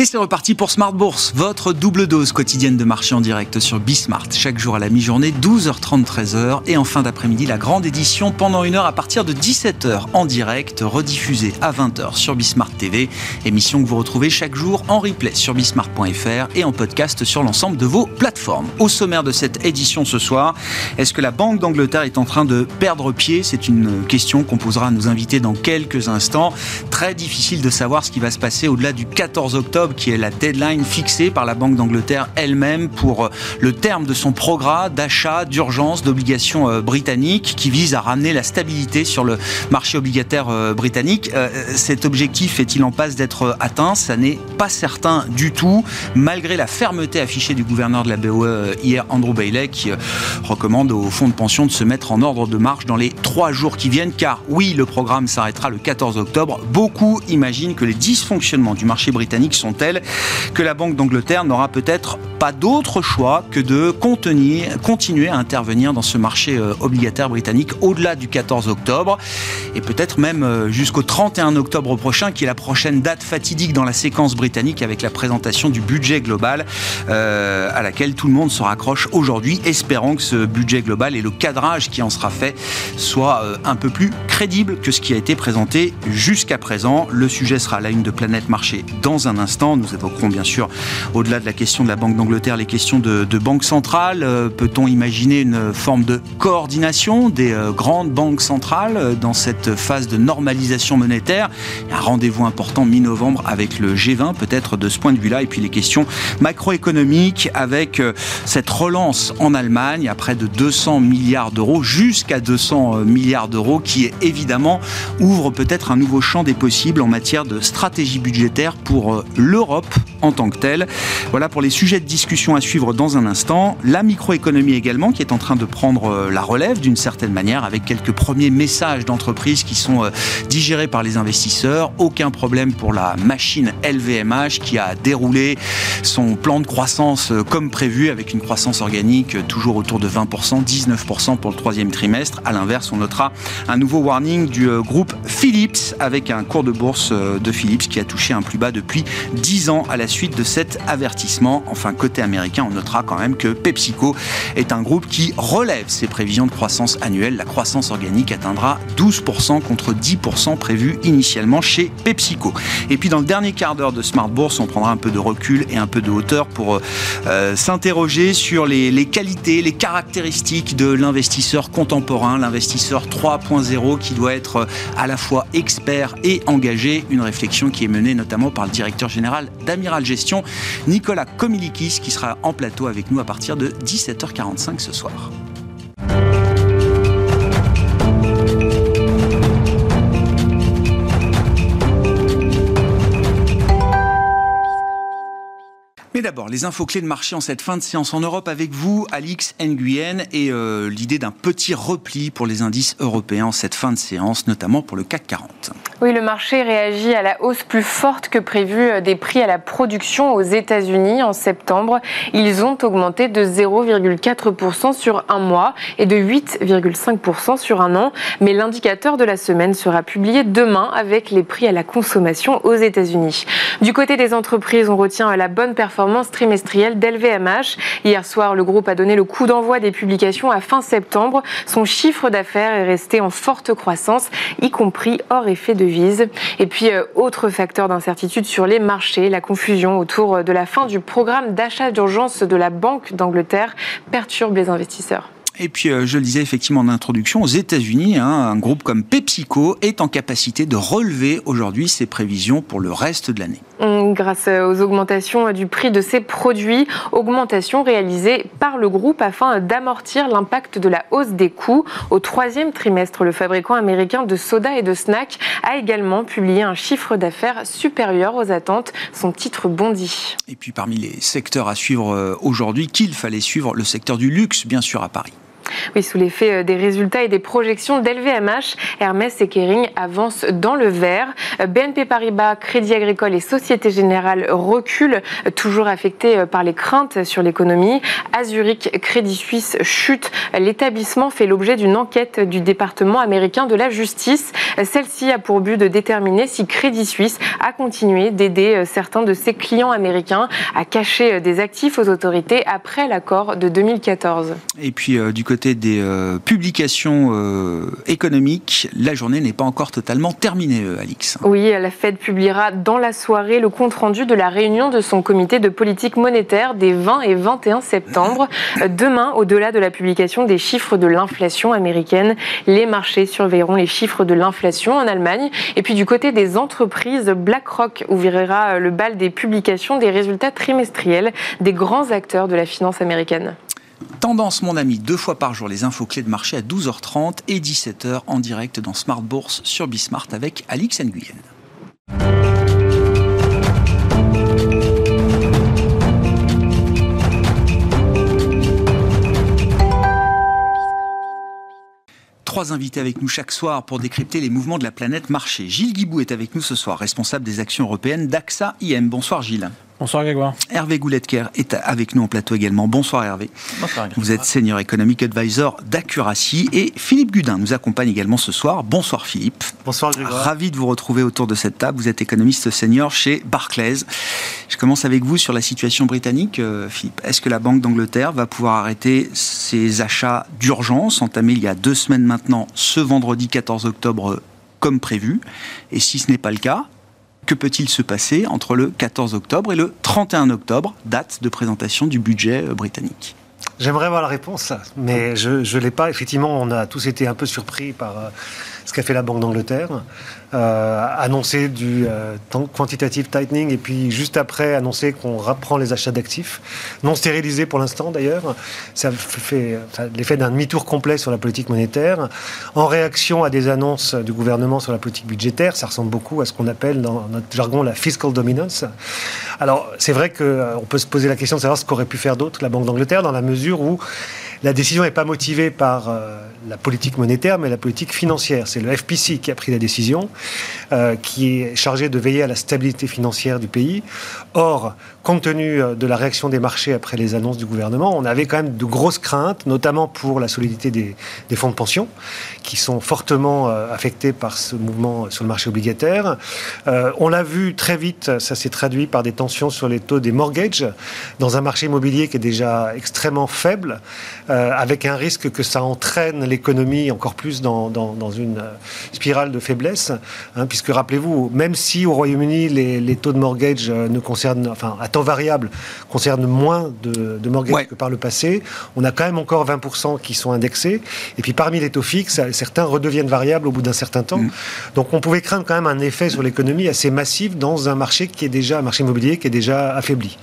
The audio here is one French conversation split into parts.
Et c'est reparti pour Smart Bourse, votre double dose quotidienne de marché en direct sur Bismart. Chaque jour à la mi-journée, 12h30, 13h. Et en fin d'après-midi, la grande édition pendant une heure à partir de 17h en direct, rediffusée à 20h sur Bismart TV. Émission que vous retrouvez chaque jour en replay sur bismart.fr et en podcast sur l'ensemble de vos plateformes. Au sommaire de cette édition ce soir, est-ce que la Banque d'Angleterre est en train de perdre pied? C'est une question qu'on posera à nos invités dans quelques instants. Très difficile de savoir ce qui va se passer au-delà du 14 octobre qui est la deadline fixée par la Banque d'Angleterre elle-même pour euh, le terme de son programme d'achat d'urgence d'obligations euh, britanniques qui vise à ramener la stabilité sur le marché obligataire euh, britannique. Cet objectif est-il en passe d'être atteint? Ça n'est pas certain du tout, malgré la fermeté affichée du gouverneur de la BOE hier, Andrew Bailey, qui recommande aux fonds de pension de se mettre en ordre de marche dans les trois jours qui viennent, car oui, le programme s'arrêtera le 14 octobre. Beaucoup imaginent que les dysfonctionnements du marché britannique sont que la Banque d'Angleterre n'aura peut-être pas d'autre choix que de contenir, continuer à intervenir dans ce marché euh, obligataire britannique au-delà du 14 octobre et peut-être même euh, jusqu'au 31 octobre prochain, qui est la prochaine date fatidique dans la séquence britannique avec la présentation du budget global euh, à laquelle tout le monde se raccroche aujourd'hui, espérant que ce budget global et le cadrage qui en sera fait soit un peu plus crédible que ce qui a été présenté jusqu'à présent. Le sujet sera à la une de Planète Marché dans un instant. Nous évoquerons bien sûr, au-delà de la question de la Banque d'Angleterre, les questions de, banque centrale. Euh, peut-on imaginer une forme de coordination des euh, grandes banques centrales euh, dans cette phase de normalisation monétaire? Un rendez-vous important mi-novembre avec le G20, peut-être de ce point de vue-là. Et puis les questions macroéconomiques avec cette relance en Allemagne à près de 200 milliards d'euros, jusqu'à 200 milliards d'euros, qui évidemment ouvre peut-être un nouveau champ des possibles en matière de stratégie budgétaire pour le l'Europe en tant que telle. Voilà pour les sujets de discussion à suivre dans un instant. La microéconomie également qui est en train de prendre euh, la relève d'une certaine manière avec quelques premiers messages d'entreprise qui sont euh, digérés par les investisseurs. Aucun problème pour la machine LVMH qui a déroulé son plan de croissance euh, comme prévu avec une croissance organique toujours autour de 20%, 19% pour le troisième trimestre. À l'inverse, on notera un nouveau warning du groupe Philips avec un cours de bourse de Philips qui a touché un plus bas depuis 10 ans à la suite de cet avertissement. Enfin, côté américain, on notera quand même que PepsiCo est un groupe qui relève ses prévisions de croissance annuelle. La croissance organique atteindra 12% contre 10% prévu initialement chez PepsiCo. Et puis dans le dernier quart d'heure de Smart Bourse, on prendra un peu de recul et un peu de hauteur pour euh, s'interroger sur les, les qualités, les caractéristiques de l'investisseur contemporain, l'investisseur 3.0 qui doit être à la fois expert et engagé. Une réflexion qui est menée notamment par le directeur général d'Amiral Gestion, Nicolas Komilikis, qui sera en plateau avec nous à partir de 17h45 ce soir. D'abord, les infos clés de marché en cette fin de séance en Europe avec vous, Alix Nguyen, et euh, l'idée d'un petit repli pour les indices européens en cette fin de séance, notamment pour le CAC 40. Oui, le marché réagit à la hausse plus forte que prévue euh, des prix à la production aux États-Unis en septembre. Ils ont augmenté de 0,4% sur un mois et de 8,5% sur un an. Mais l'indicateur de la semaine sera publié demain avec les prix à la consommation aux États-Unis. Du côté des entreprises, on retient la bonne performance performance trimestrielle d'LVMH. Hier soir, le groupe a donné le coup d'envoi des publications à fin septembre. Son chiffre d'affaires est resté en forte croissance, y compris hors effet de vise. Et puis, euh, autre facteur d'incertitude sur les marchés, la confusion autour de la fin du programme d'achat d'urgence de la Banque d'Angleterre perturbe les investisseurs. Et puis, euh, je le disais effectivement en introduction, aux États-Unis, hein, un groupe comme PepsiCo est en capacité de relever aujourd'hui ses prévisions pour le reste de l'année. Grâce aux augmentations du prix de ses produits, augmentation réalisée par le groupe afin d'amortir l'impact de la hausse des coûts. Au troisième trimestre, le fabricant américain de soda et de snacks a également publié un chiffre d'affaires supérieur aux attentes. Son titre bondit. Et puis, parmi les secteurs à suivre euh, aujourd'hui, qu'il fallait suivre le secteur du luxe, bien sûr, à Paris. Oui, sous l'effet des résultats et des projections d'LVMH, Hermès et Kering avancent dans le vert. BNP Paribas, Crédit Agricole et Société Générale reculent, toujours affectés par les craintes sur l'économie. Azurich, Crédit Suisse chute. L'établissement fait l'objet d'une enquête du département américain de la justice. Celle-ci a pour but de déterminer si Crédit Suisse a continué d'aider certains de ses clients américains à cacher des actifs aux autorités après l'accord de 2014. Et puis euh, du côté des euh, publications euh, économiques, la journée n'est pas encore totalement terminée, Alix. Oui, la Fed publiera dans la soirée le compte-rendu de la réunion de son comité de politique monétaire des 20 et 21 septembre. Demain, au-delà de la publication des chiffres de l'inflation américaine, les marchés surveilleront les chiffres de l'inflation en Allemagne. Et puis du côté des entreprises, BlackRock ouvrira le bal des publications des résultats trimestriels des grands acteurs de la finance américaine. Tendance, mon ami, deux fois par jour, les infos clés de marché à 12h30 et 17h en direct dans Smart Bourse sur Bismart avec Alix Nguyen. Trois invités avec nous chaque soir pour décrypter les mouvements de la planète marché. Gilles Guibou est avec nous ce soir, responsable des actions européennes d'AXA IM. Bonsoir Gilles. Bonsoir Grégoire. Hervé Gouletker est avec nous en plateau également. Bonsoir Hervé. Bonsoir. Vous êtes senior economic advisor d'Accuracy et Philippe Gudin nous accompagne également ce soir. Bonsoir Philippe. Bonsoir Grégoire. Ravi de vous retrouver autour de cette table. Vous êtes économiste senior chez Barclays. Je commence avec vous sur la situation britannique. Euh, Philippe, est-ce que la Banque d'Angleterre va pouvoir arrêter ses achats d'urgence entamés il y a deux semaines maintenant, ce vendredi 14 octobre comme prévu? Et si ce n'est pas le cas, que peut-il se passer entre le 14 octobre et le 31 octobre, date de présentation du budget euh, britannique? J'aimerais avoir la réponse, mais je ne l'ai pas. Effectivement, on a tous été un peu surpris par euh, ce qu'a fait la Banque d'Angleterre. Euh, annoncer du euh, quantitative tightening et puis juste après annoncer qu'on reprend les achats d'actifs, non stérilisés pour l'instant d'ailleurs. Ça fait l'effet d'un demi-tour complet sur la politique monétaire. En réaction à des annonces du gouvernement sur la politique budgétaire, ça ressemble beaucoup à ce qu'on appelle dans notre jargon la fiscal dominance. Alors c'est vrai qu'on euh, peut se poser la question de savoir ce qu'aurait pu faire d'autre la Banque d'Angleterre dans la mesure où la décision n'est pas motivée par la politique monétaire, mais la politique financière. C'est le FPC qui a pris la décision, euh, qui est chargé de veiller à la stabilité financière du pays. Or, compte tenu euh, de la réaction des marchés après les annonces du gouvernement, on avait quand même de grosses craintes, notamment pour la solidité des, fonds de pension, qui sont fortement affectés par ce mouvement sur le marché obligataire. on l'a vu très vite, ça s'est traduit par des tensions sur les taux des mortgages, dans un marché immobilier qui est déjà extrêmement faible. Euh, avec un risque que ça entraîne l'économie encore plus dans, une euh, spirale de faiblesse, hein, puisque rappelez-vous, même si au Royaume-Uni les, taux de mortgage euh, ne concernent, enfin à temps variable, concernent moins de, de mortgage que par le passé, on a quand même encore 20% qui sont indexés, et puis parmi les taux fixes, certains redeviennent variables au bout d'un certain temps. Mm. Donc on pouvait craindre quand même un effet sur l'économie assez massif dans un marché qui est déjà, un marché immobilier qui est déjà affaibli.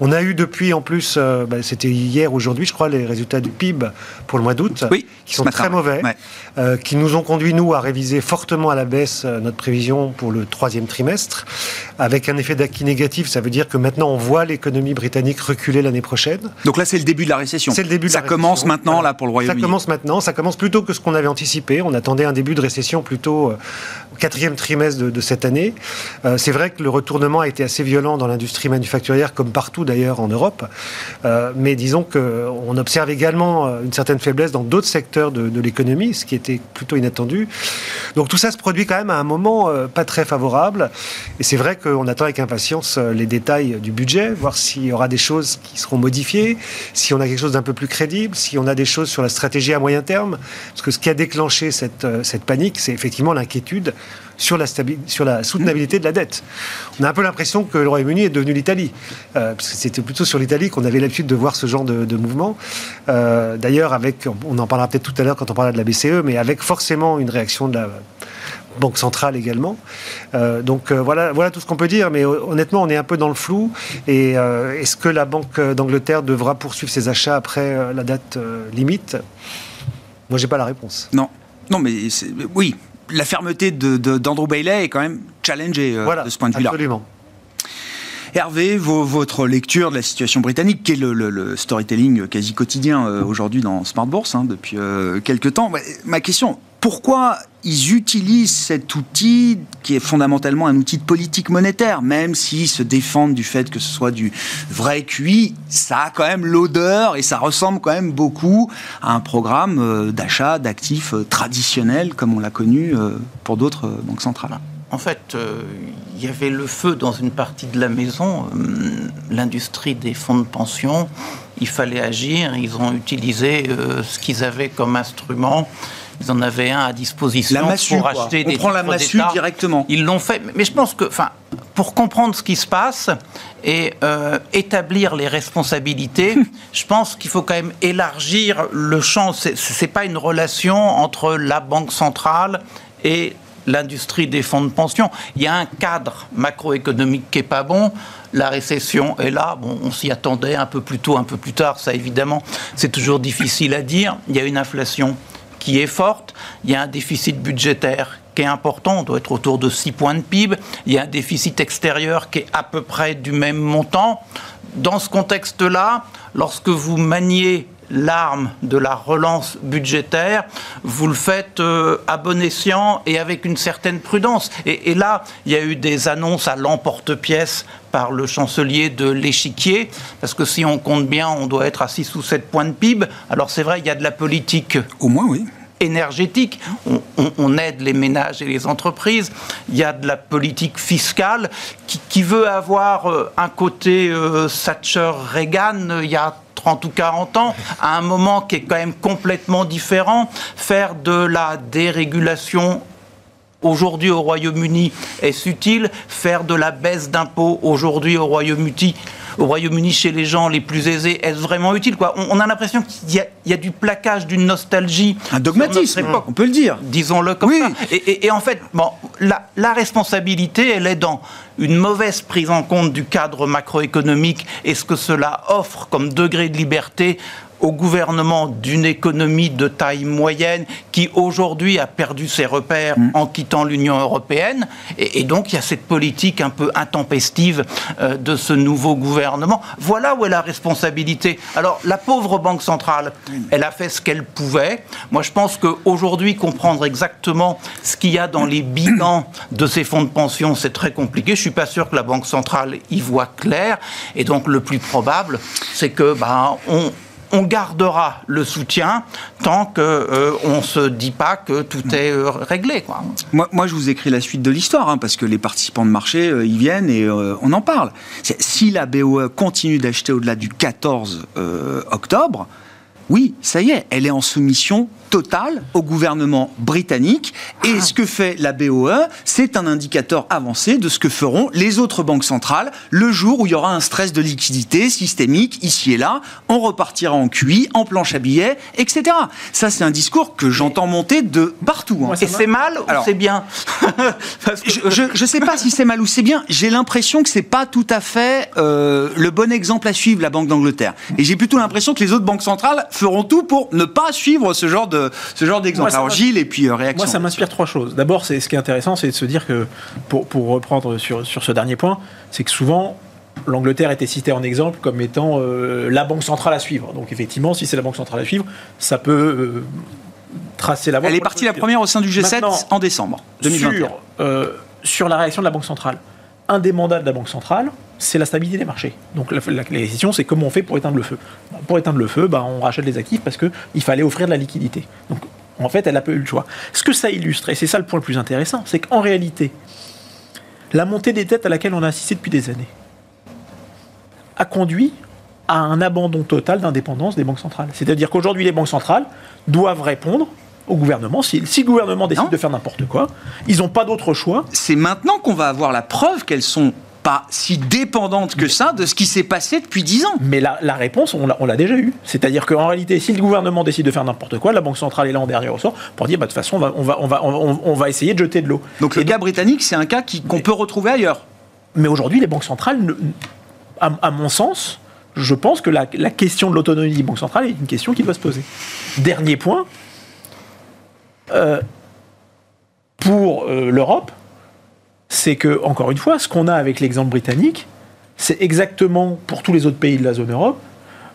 On a eu depuis, en plus, bah, c'était hier, aujourd'hui, je crois, les résultats du PIB pour le mois d'août, qui sont très mauvais, euh, qui nous ont conduit, nous, à réviser fortement à la baisse euh, notre prévision pour le troisième trimestre, avec un effet d'acquis négatif. Ça veut dire que maintenant, on voit l'économie britannique reculer l'année prochaine. Donc là, c'est le début de la récession. C'est le début de ça commence maintenant, là, pour le Royaume-Uni. Ça commence maintenant. Ça commence plutôt que ce qu'on avait anticipé. On attendait un début de récession plutôt euh, au quatrième trimestre de, cette année. c'est vrai que le retournement a été assez violent dans l'industrie manufacturière, comme partout d'ailleurs en Europe. mais disons qu'on observe également euh, une certaine faiblesse dans d'autres secteurs de, l'économie, ce qui était plutôt inattendu. Donc tout ça se produit quand même à un moment euh, pas très favorable. Et c'est vrai qu'on attend avec impatience euh, les détails du budget, voir s'il y aura des choses qui seront modifiées, si on a quelque chose d'un peu plus crédible, si on a des choses sur la stratégie à moyen terme. Parce que ce qui a déclenché cette, cette panique, c'est effectivement l'inquiétude sur la, soutenabilité de la dette. On a un peu l'impression que le Royaume-Uni est devenu l'Italie, euh, parce que c'était plutôt sur l'Italie qu'on avait l'habitude de voir ce genre de, mouvement. Euh, d'ailleurs, avec, on en parlera peut-être tout à l'heure quand on parlera de la BCE, mais avec forcément une réaction de la Banque centrale également. Euh, donc voilà, voilà tout ce qu'on peut dire, mais honnêtement, on est un peu dans le flou. Et est-ce que la Banque d'Angleterre devra poursuivre ses achats après la date limite? Moi, j'ai pas la réponse. Non. Non, mais oui, la fermeté d'Andrew de, Bailey est quand même challengée euh, de ce point de vue-là. Absolument. Hervé, votre lecture de la situation britannique, qui est le, storytelling quasi quotidien euh, aujourd'hui dans Smart Bourse hein, depuis euh, quelques temps. Ma question, pourquoi ils utilisent cet outil qui est fondamentalement un outil de politique monétaire, même s'ils se défendent du fait que ce soit du vrai QI, ça a quand même l'odeur et ça ressemble quand même beaucoup à un programme euh, d'achat d'actifs traditionnels comme on l'a connu pour d'autres banques centrales en fait, euh, il y avait le feu dans une partie de la maison. Euh, l'industrie des fonds de pension, il fallait agir. Ils ont utilisé euh, ce qu'ils avaient comme instrument. Ils en avaient un à disposition la massue, pour acheter On prend la massue directement. Ils l'ont fait. Mais je pense que, enfin, pour comprendre ce qui se passe et établir les responsabilités, je pense qu'il faut quand même élargir le champ. C'est pas une relation entre la banque centrale et l'industrie des fonds de pension. Il y a un cadre macroéconomique qui est pas bon. La récession est là. Bon, on s'y attendait un peu plus tôt, un peu plus tard. Ça, évidemment, c'est toujours difficile à dire. Il y a une inflation qui est forte. Il y a un déficit budgétaire qui est important, on doit être autour de 6 points de PIB. Il y a un déficit extérieur qui est à peu près du même montant. Dans ce contexte-là, lorsque vous maniez l'arme de la relance budgétaire, vous le faites euh, à bon escient et avec une certaine prudence. Et, là, il y a eu des annonces à l'emporte-pièce par le chancelier de l'échiquier, parce que si on compte bien, on doit être à 6 ou 7 points de PIB. Alors c'est vrai, il y a de la politique. Au moins, oui énergétique, on, aide les ménages et les entreprises, il y a de la politique fiscale qui, veut avoir euh, un côté euh, Thatcher-Reagan il y a 30 ou 40 ans, à un moment qui est quand même complètement différent. Faire de la dérégulation aujourd'hui au Royaume-Uni est utile. Faire de la baisse d'impôts aujourd'hui au Royaume-Uni au Royaume-Uni chez les gens les plus aisés est vraiment utile quoi? On, a l'impression qu'il y, a du plaquage, d'une nostalgie. Un dogmatisme, on peut le dire. Disons-le comme ça. Et, en fait, bon, la, la responsabilité, elle est dans une mauvaise prise en compte du cadre macroéconomique et ce que cela offre comme degré de liberté au gouvernement d'une économie de taille moyenne qui aujourd'hui a perdu ses repères mm. en quittant l'Union européenne. Et, donc il y a cette politique un peu intempestive euh, de ce nouveau gouvernement. Voilà où est la responsabilité. Alors la pauvre Banque centrale, elle a fait ce qu'elle pouvait. Moi je pense qu'aujourd'hui comprendre exactement ce qu'il y a dans les bilans de ces fonds de pension, c'est très compliqué. Je suis pas sûr que la Banque centrale y voit clair. Et donc le plus probable, c'est que bah, on, on gardera le soutien tant qu'on euh, ne se dit pas que tout est euh, réglé. Moi, je vous écris la suite de l'histoire, hein, parce que les participants de marché, euh, ils viennent et on en parle. Si la BOE continue d'acheter au-delà du 14 octobre, oui, ça y est, elle est en soumission totale au gouvernement britannique. Et ah. ce que fait la BOE, c'est un indicateur avancé de ce que feront les autres banques centrales le jour où il y aura un stress de liquidité systémique ici et là. On repartira en QI, en planche à billets, etc. Ça, c'est un discours que j'entends monter de partout. Hein. Et c'est mal ou c'est bien Je ne sais pas si c'est mal ou c'est bien. J'ai l'impression que c'est pas tout à fait euh, le bon exemple à suivre, la Banque d'Angleterre. Et j'ai plutôt l'impression que les autres banques centrales feront tout pour ne pas suivre ce genre de ce genre d'exemple. Alors Gilles et puis euh, réaction. Moi, ça m'inspire trois choses. D'abord, c'est ce qui est intéressant, c'est de se dire que pour, pour reprendre sur, sur ce dernier point, c'est que souvent l'Angleterre était citée en exemple comme étant euh, la banque centrale à suivre. Donc effectivement, si c'est la banque centrale à suivre, ça peut euh, tracer la voie. Elle est partie la première au sein du G7 en décembre 2021. Sur, sur la réaction de la banque centrale. Un des mandats de la banque centrale, c'est la stabilité des marchés. Donc la, la, question, c'est comment on fait pour éteindre le feu. Pour éteindre le feu, bah, on rachète les actifs parce qu'il fallait offrir de la liquidité. Donc en fait, elle n'a pas eu le choix. Ce que ça illustre, et c'est ça le point le plus intéressant, c'est qu'en réalité, la montée des dettes à laquelle on a assisté depuis des années a conduit à un abandon total d'indépendance des banques centrales. C'est-à-dire qu'aujourd'hui, les banques centrales doivent répondre au gouvernement. Si, le gouvernement décide de faire n'importe quoi, ils n'ont pas d'autre choix. C'est maintenant qu'on va avoir la preuve qu'elles sont pas si dépendante que ça de ce qui s'est passé depuis 10 ans. Mais la, réponse, on l'a déjà eue. C'est-à-dire qu'en réalité, si le gouvernement décide de faire n'importe quoi, la Banque centrale est là en dernier ressort pour dire, bah, de toute façon, on va, on va, on va, on, va essayer de jeter de l'eau. Donc le cas britannique, c'est un cas qu'on peut retrouver ailleurs. Mais aujourd'hui, les banques centrales, à, mon sens, je pense que la, question de l'autonomie des banques centrales est une question qui doit se poser. Dernier point, euh, pour euh, l'Europe, c'est que, encore une fois, ce qu'on a avec l'exemple britannique, c'est exactement pour tous les autres pays de la zone Europe,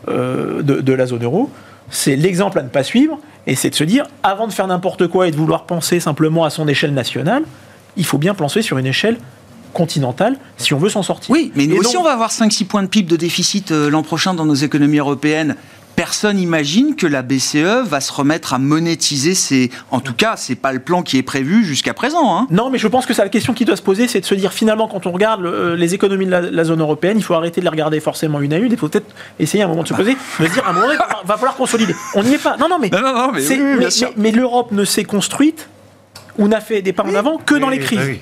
euh, de, de la zone euro, c'est l'exemple à ne pas suivre, et c'est de se dire, avant de faire n'importe quoi et de vouloir penser simplement à son échelle nationale, il faut bien penser sur une échelle continentale si on veut s'en sortir. Oui, mais nous Et aussi, on va avoir 5-6 points de PIB de déficit l'an prochain dans nos économies européennes. Personne n'imagine que la BCE va se remettre à monétiser ses... En tout cas, c'est pas le plan qui est prévu jusqu'à présent. Hein. Non, mais je pense que c'est la question qui doit se poser, c'est de se dire finalement, quand on regarde le- les économies de la, la zone européenne, il faut arrêter de les regarder forcément une à une. Il faut peut-être essayer à un moment de se poser, de se dire à un moment donné, il va falloir consolider. On n'y est pas. Non, non, mais, Non, non, non, mais c'est- oui, oui, bien mais- sûr. mais- mais l'Europe ne s'est construite ou n'a fait des pas en avant que dans les crises. oui.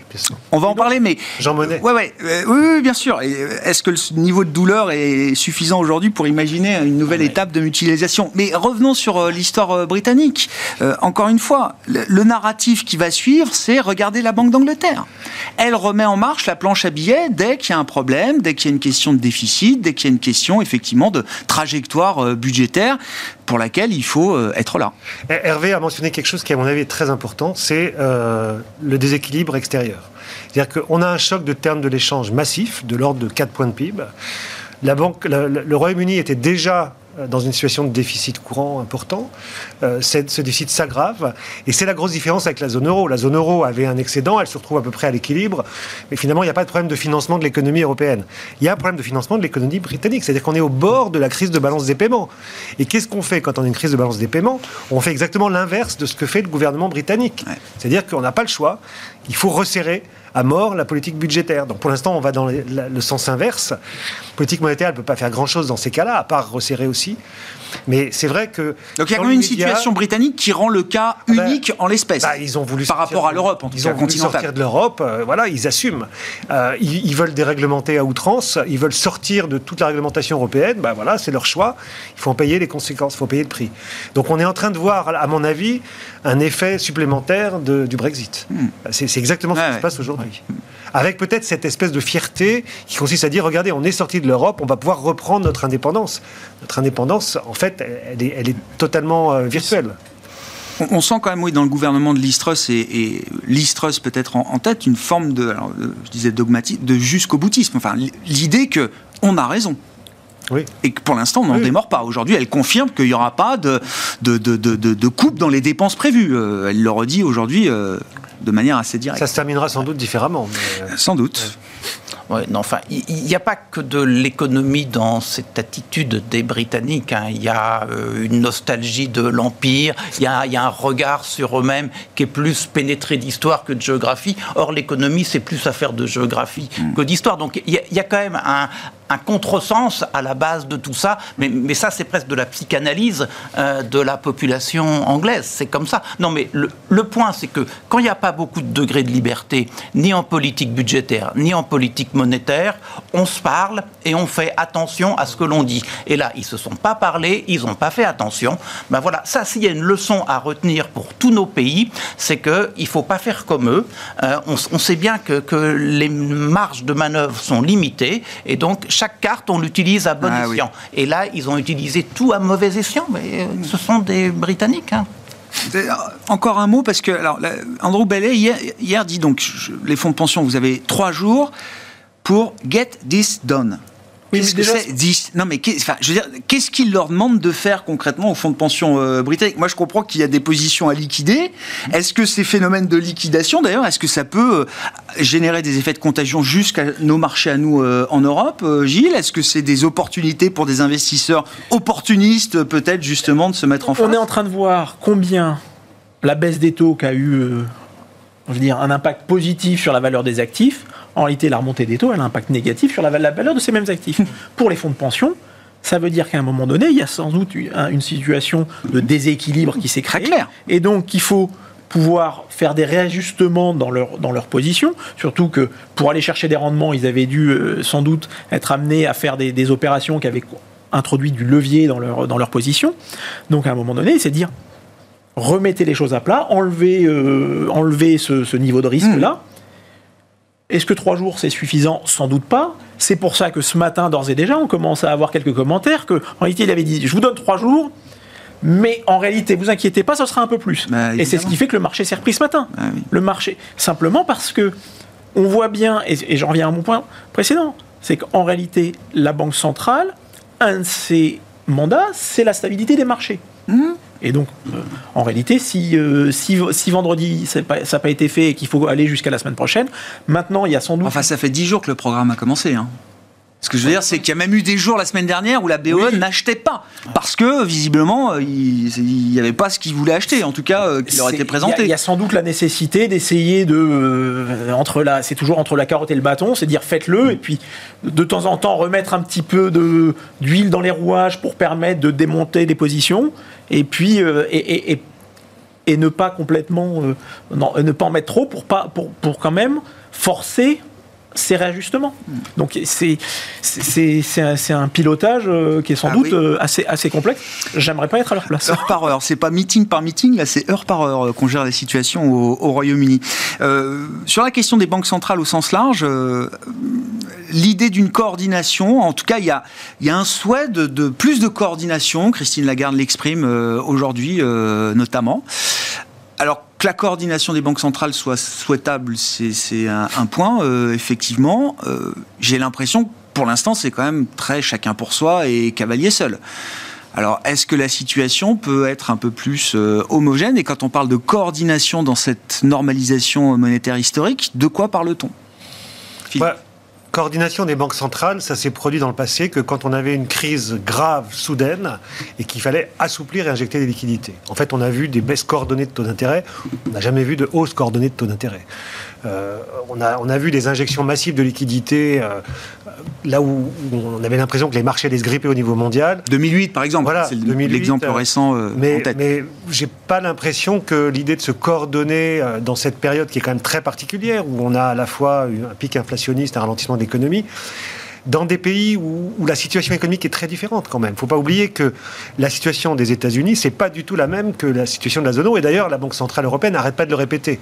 On va en parler, mais... Jean Monnet. Ouais, ouais, euh, oui, oui, bien sûr. Euh, Est-ce que le niveau de douleur est suffisant aujourd'hui pour imaginer une nouvelle étape de mutualisation Mais revenons sur euh, l'histoire britannique. Euh, encore une fois, le, le narratif qui va suivre, c'est regarder la Banque d'Angleterre. Elle remet en marche la planche à billets dès qu'il y a un problème, dès qu'il y a une question de déficit, dès qu'il y a une question effectivement de trajectoire budgétaire pour laquelle il faut euh, être là. Her- Hervé a mentionné quelque chose qui, à mon avis, est très important, c'est euh, le déséquilibre extérieur. C'est-à-dire qu'on a un choc de termes de l'échange massif, de l'ordre de 4 points de PIB. La banque, le Royaume-Uni était déjà dans une situation de déficit courant important. Euh, ce déficit s'aggrave. Et c'est la grosse différence avec la zone euro. La zone euro avait un excédent, elle se retrouve à peu près à l'équilibre. Mais finalement, il n'y a pas de problème de financement de l'économie européenne. Il y a un problème de financement de l'économie britannique. C'est-à-dire qu'on est au bord de la crise de balance des paiements. Et qu'est-ce qu'on fait quand on a une crise de balance des paiements? On fait exactement l'inverse de ce que fait le gouvernement britannique. Ouais. C'est-à-dire qu'on n'a pas le choix. Il faut resserrer à mort la politique budgétaire. Donc pour l'instant, on va dans le, sens inverse. La politique monétaire, elle ne peut pas faire grand-chose dans ces cas-là, à part resserrer aussi. Mais c'est vrai que... Donc il y a quand même une situation britannique qui rend le cas Ah ben, unique en l'espèce. bah, ils ont voulu par sortir rapport à l'Europe, en tout ils cas ont voulu sortir de l'Europe, euh, voilà, ils assument. Euh, ils, ils veulent déréglementer à outrance, ils veulent sortir de toute la réglementation européenne, bah voilà, c'est leur choix. Il faut en payer les conséquences, il faut payer le prix. Donc on est en train de voir, à mon avis, un effet supplémentaire de- du Brexit. C'est c'est exactement ce Hmm. Qui ouais. se passe aujourd'hui. Avec peut-être cette espèce de fierté qui consiste à dire, regardez, on est sorti de l'Europe, on va pouvoir reprendre notre indépendance. Notre indépendance, en fait, elle est, totalement euh, virtuelle. On, sent quand même, oui, dans le gouvernement de Listrus et, et Listrus peut-être en, tête, une forme de, euh, je disais dogmatisme, de jusqu'au boutisme. Enfin, l'idée que on a raison. Oui. Et que pour l'instant, on n'en Oui. démord pas. Aujourd'hui, elle confirme qu'il n'y aura pas de, de, de, de, de- de coupe dans les dépenses prévues. Euh, elle le redit aujourd'hui euh, de manière assez directe. Ça se terminera sans doute différemment. mais, euh, Sans doute. Ouais, non, enfin, il n'y a pas que de l'économie dans cette attitude des Britanniques. hein. Il y a euh, une nostalgie de l'Empire, il y a, il y a un regard sur eux-mêmes qui est plus pénétré d'histoire que de géographie. Or, l'économie, c'est plus affaire de géographie que d'histoire. Donc, il y, a- il y a quand même un, un contresens à la base de tout ça. Mais, ça, c'est presque de la psychanalyse euh, de la population anglaise. C'est comme ça. Non, mais le, point, c'est que quand il n'y a pas beaucoup de degrés de liberté, ni en politique budgétaire, ni en politique monétaire, on se parle et on fait attention à ce que l'on dit. Et là, ils se sont pas parlé, ils n'ont pas fait attention. Ben voilà, ça, s'il y a une leçon à retenir pour tous nos pays, c'est que il faut pas faire comme eux. Euh, on, sait bien que les marges de manœuvre sont limitées et donc chaque carte, on l'utilise à bon Ah oui. escient. Et là, ils ont utilisé tout à mauvais escient. Mais euh, ce sont des Britanniques. hein. Euh, Encore un mot, parce que alors, Andrew Bailey, hier, hier dit donc, je- les fonds de pension, vous avez trois jours pour get this done. Oui, Qu'est-ce mais déjà- Non, mais enfin, je veux dire, qu'est-ce qu'ils leur demandent de faire concrètement au fonds de pension euh, britannique? Moi, je comprends qu'il y a des positions à liquider. Est-ce que ces phénomènes de liquidation, d'ailleurs, est-ce que ça peut euh, générer des effets de contagion jusqu'à nos marchés à nous euh, en Europe, Gilles? Est-ce que c'est des opportunités pour des investisseurs opportunistes, peut-être justement, de se mettre en face On est en train de voir combien la baisse des taux qui a eu je veux dire, un impact positif sur la valeur des actifs, en réalité la remontée des taux elle a un impact négatif sur la, val- la valeur de ces mêmes actifs. Pour les fonds de pension, ça veut dire qu'à un moment donné, il y a sans doute une, un- une situation de déséquilibre qui s'est créée. clair. Et donc il faut pouvoir faire des réajustements dans leur, dans leur position, surtout que pour aller chercher des rendements, ils avaient dû euh, sans doute être amenés à faire des, des opérations qui avaient introduit du levier dans leur, dans leur position. Donc à un moment donné, c'est dire remettez les choses à plat, enlevez, euh, enlevez ce, ce niveau de risque-là. Est-ce que trois jours c'est suffisant? Sans doute pas. C'est pour ça que ce matin, d'ores et déjà, on commence à avoir quelques commentaires que, en réalité, il avait dit je vous donne trois jours, mais en réalité, vous inquiétez pas, ce sera un peu plus. Bah, et c'est ce qui fait que le marché s'est repris ce matin. Ah oui. Le marché, simplement parce que on voit bien, et, et j'en reviens à mon point précédent, c'est qu'en réalité, la Banque centrale, un de ses mandats, c'est la stabilité des marchés. Mmh. Et donc, euh, en réalité, si, euh, si, vendredi ça n'a pas, été fait et qu'il faut aller jusqu'à la semaine prochaine, maintenant il y a sans doute. Enfin, ça fait 10 jours que le programme a commencé. Hein. Ce que je veux dire, c'est qu'il y a même eu des jours la semaine dernière où la BOE n'achetait pas. Parce que, visiblement, euh, il n'y avait pas ce qu'il voulait acheter, en tout cas, euh, qui leur était présenté. il y a sans doute la nécessité d'essayer de euh, entre la, c'est toujours entre la carotte et le bâton, c'est dire faites-le et puis de temps en temps remettre un petit peu de d'huile dans les rouages pour permettre de démonter des positions et puis euh, et, et- et- et ne pas complètement non, ne pas en mettre trop pour pas pour, pour quand même forcer ces réajustements. Donc c'est un, un pilotage euh, qui est sans Ah doute oui. euh, assez assez complexe. J'aimerais pas être à leur place. Heure par heure, c'est pas meeting par meeting, là c'est heure par heure euh, qu'on gère la situation au, au Royaume-Uni. Euh, sur la question des banques centrales au sens large, euh, l'idée d'une coordination, en tout cas il y a, y a un souhait de, de plus de coordination, Christine Lagarde l'exprime euh, aujourd'hui notamment. Alors que la coordination des banques centrales soit souhaitable, c'est un, un point, euh, effectivement. Euh, J'ai l'impression que pour l'instant c'est quand même très chacun pour soi et cavalier seul. Alors, est-ce que la situation peut être un peu plus euh, homogène? Et quand on parle de coordination dans cette normalisation monétaire historique, de quoi parle-t-on? Coordination des banques centrales, ça s'est produit dans le passé que quand on avait une crise grave, soudaine, et qu'il fallait assouplir et injecter des liquidités. En fait, on a vu des baisses coordonnées de taux d'intérêt, on n'a jamais vu de hausse coordonnée de taux d'intérêt. Euh, on, a, on a vu des injections massives de liquidités euh, là où, où on avait l'impression que les marchés allaient se gripper au niveau mondial. 2008, par exemple, Voilà, c'est le- 2008, l'exemple euh, récent euh, en Mais, tête. mais j'ai pas l'impression que l'idée de se coordonner dans cette période qui est quand même très particulière, où on a à la fois un pic inflationniste, un ralentissement de l'économie, dans des pays où, la situation économique est très différente quand même. Il ne faut pas oublier que la situation des États-Unis, c'est pas du tout la même que la situation de la zone euro. Et d'ailleurs, la Banque centrale européenne n'arrête pas de le répéter.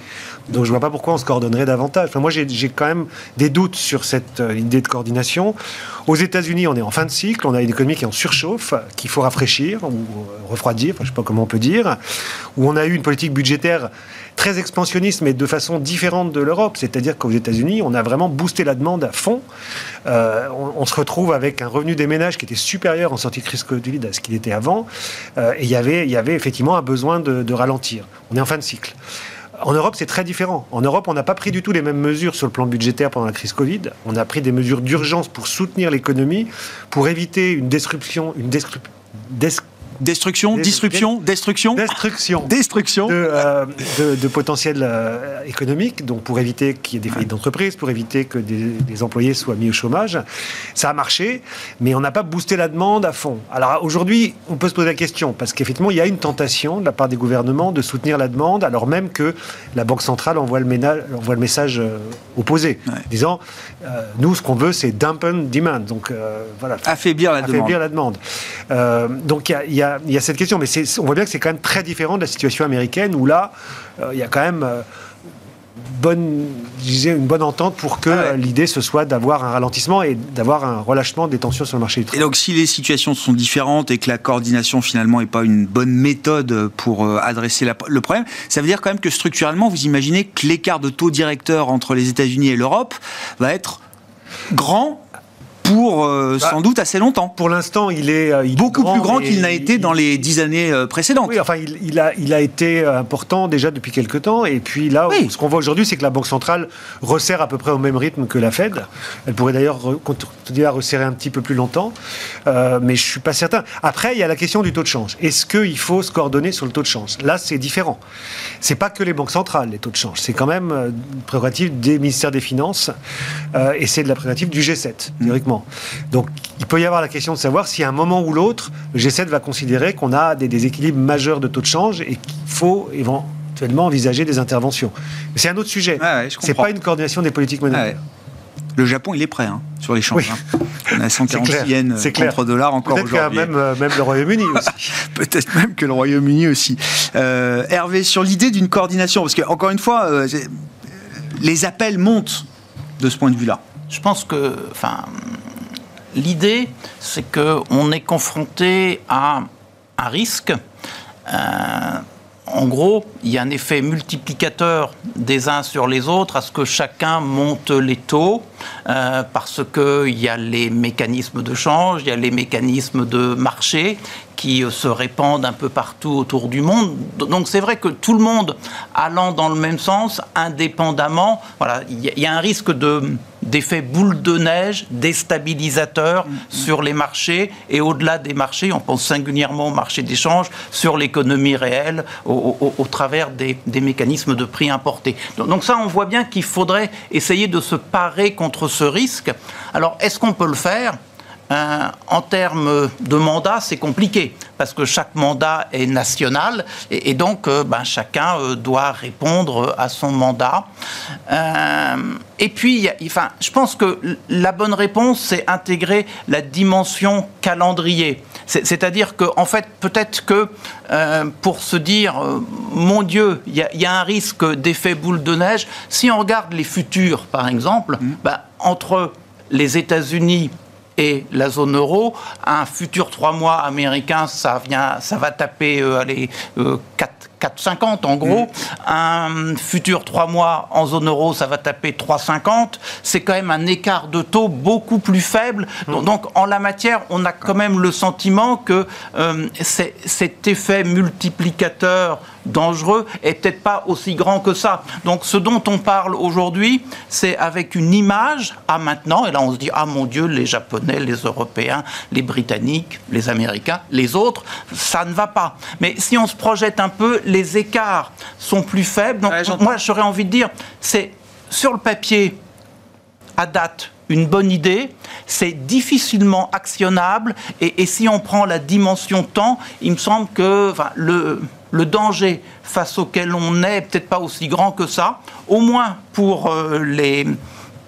Donc je vois pas pourquoi on se coordonnerait davantage. Moi, j'ai quand même des doutes sur cette euh, idée de coordination. Aux États-Unis, on est en fin de cycle. On a une économie qui est en surchauffe, qu'il faut rafraîchir ou euh, refroidir, je sais pas comment on peut dire. Où on a eu une politique budgétaire très expansionniste, mais de façon différente de l'Europe. C'est-à-dire qu'aux États-Unis, on a vraiment boosté la demande à fond. Euh, on, se retrouve avec un revenu des ménages qui était supérieur en sortie de crise Covid à ce qu'il était avant. Euh, et il y avait, effectivement un besoin de, ralentir. On est en fin de cycle. En Europe, c'est très différent. En Europe, on n'a pas pris du tout les mêmes mesures sur le plan budgétaire pendant la crise Covid. On a pris des mesures d'urgence pour soutenir l'économie, pour éviter une destruction, une des- Destruction, Des- disruption, destruction, destruction destruction. de, euh, de, de potentiel euh, économique, donc pour éviter qu'il y ait des faillites d'entreprise, pour éviter que des, des employés soient mis au chômage. Ça a marché, mais on n'a pas boosté la demande à fond. Alors aujourd'hui, on peut se poser la question, parce qu'effectivement, il y a une tentation de la part des gouvernements de soutenir la demande, alors même que la Banque centrale envoie le, ménage, envoie le message euh, opposé, Ouais. disant, nous, ce qu'on veut, c'est dampen demand. Donc voilà, Affaiblir la demande. affaiblir la demande. Donc il y a- il y, a, il y a cette question, mais on voit bien que c'est quand même très différent de la situation américaine où là, euh, il y a quand même euh, bonne, je disais, une bonne entente pour que Ah ouais. euh, l'idée ce soit d'avoir un ralentissement et d'avoir un relâchement des tensions sur le marché du Et travail. donc, si les situations sont différentes et que la coordination finalement n'est pas une bonne méthode pour euh, adresser la- le problème, ça veut dire quand même que structurellement, vous imaginez que l'écart de taux directeur entre les États-Unis et l'Europe va être grand pour euh, Bah, sans doute assez longtemps. Pour l'instant, il est euh, il est Beaucoup plus grand qu'il n'a été dans les dix années euh, précédentes. Oui, enfin, il, il a, il a été important déjà depuis quelques temps. Et puis là, Oui. ce qu'on voit aujourd'hui, c'est que la Banque centrale resserre à peu près au même rythme que la Fed. Elle pourrait d'ailleurs continuer à resserrer un petit peu plus longtemps. Euh, mais je suis pas certain. Après, il y a la question du taux de change. Est-ce qu'il faut se coordonner sur le taux de change? Là, c'est différent. C'est pas que les banques centrales, les taux de change. C'est quand même euh, une prérogative des ministères des Finances. euh, et c'est de la prérogative du G7, théoriquement. Donc, il peut y avoir la question de savoir si à un moment ou l'autre, le G7 va considérer qu'on a des déséquilibres majeurs de taux de change et qu'il faut éventuellement envisager des interventions. Mais c'est un autre sujet. Ouais, ouais, c'est pas une coordination des politiques Ah monétaires. ouais. Le Japon, il est prêt hein, sur l'échange. Oui. hein. On a 140 clair, yens c'est clair. contre dollar encore Peut-être aujourd'hui. même, euh, même le Royaume-Uni aussi. Peut-être même que le Royaume-Uni aussi. Euh, Hervé, sur l'idée d'une coordination, parce que encore une fois, euh, c'est- les appels montent de ce point de vue-là. Je pense que, enfin, l'idée, c'est que on est confronté à un risque. Euh, en gros, il y a un effet multiplicateur des uns sur les autres à ce que chacun monte les taux, euh, parce qu'il y a les mécanismes de change, il y a les mécanismes de marché qui euh, se répandent un peu partout autour du monde. Donc c'est vrai que tout le monde allant dans le même sens, indépendamment, il y, a un risque de d'effet boule de neige déstabilisateur mm, mm. sur les marchés et au-delà des marchés, on pense singulièrement au marché d'échange, sur l'économie réelle au, travers des, des, mécanismes de prix importés. Donc ça, on voit bien qu'il faudrait essayer de se parer contre ce risque. Alors, est-ce qu'on peut le faire? Euh, en termes de mandat, c'est compliqué parce que chaque mandat est national et, donc euh, ben, chacun euh, doit répondre à son mandat. et puis, enfin, je pense que la bonne réponse, c'est intégrer la dimension calendrier. C'est-à-dire qu'en en fait, peut-être que pour se dire, mon Dieu, il y, a un risque d'effet boule de neige, si on regarde les futurs, par exemple, mmh. ben, entre les États-Unis et la zone euro. Un futur trois mois américain, ça, vient, ça va taper euh, allez, 4, 4,50 en gros. Mm. Un futur 3 mois en zone euro, ça va taper 3,50. C'est quand même un écart de taux beaucoup plus faible. Mm. Donc, en la matière, on a quand même le sentiment que euh, cet effet multiplicateur dangereux est peut-être pas aussi grand que ça. Donc ce dont on parle aujourd'hui, c'est avec une image à maintenant, et là on se dit, ah mon Dieu, les Japonais, les Européens, les Britanniques, les Américains, les autres, ça ne va pas. Mais si on se projette un peu, les écarts sont plus faibles. Donc, moi, j'aurais envie de dire, c'est sur le papier, à date, une bonne idée, c'est difficilement actionnable, et, si on prend la dimension temps, il me semble que le, le danger face auquel on est peut-être pas aussi grand que ça, au moins pour euh, les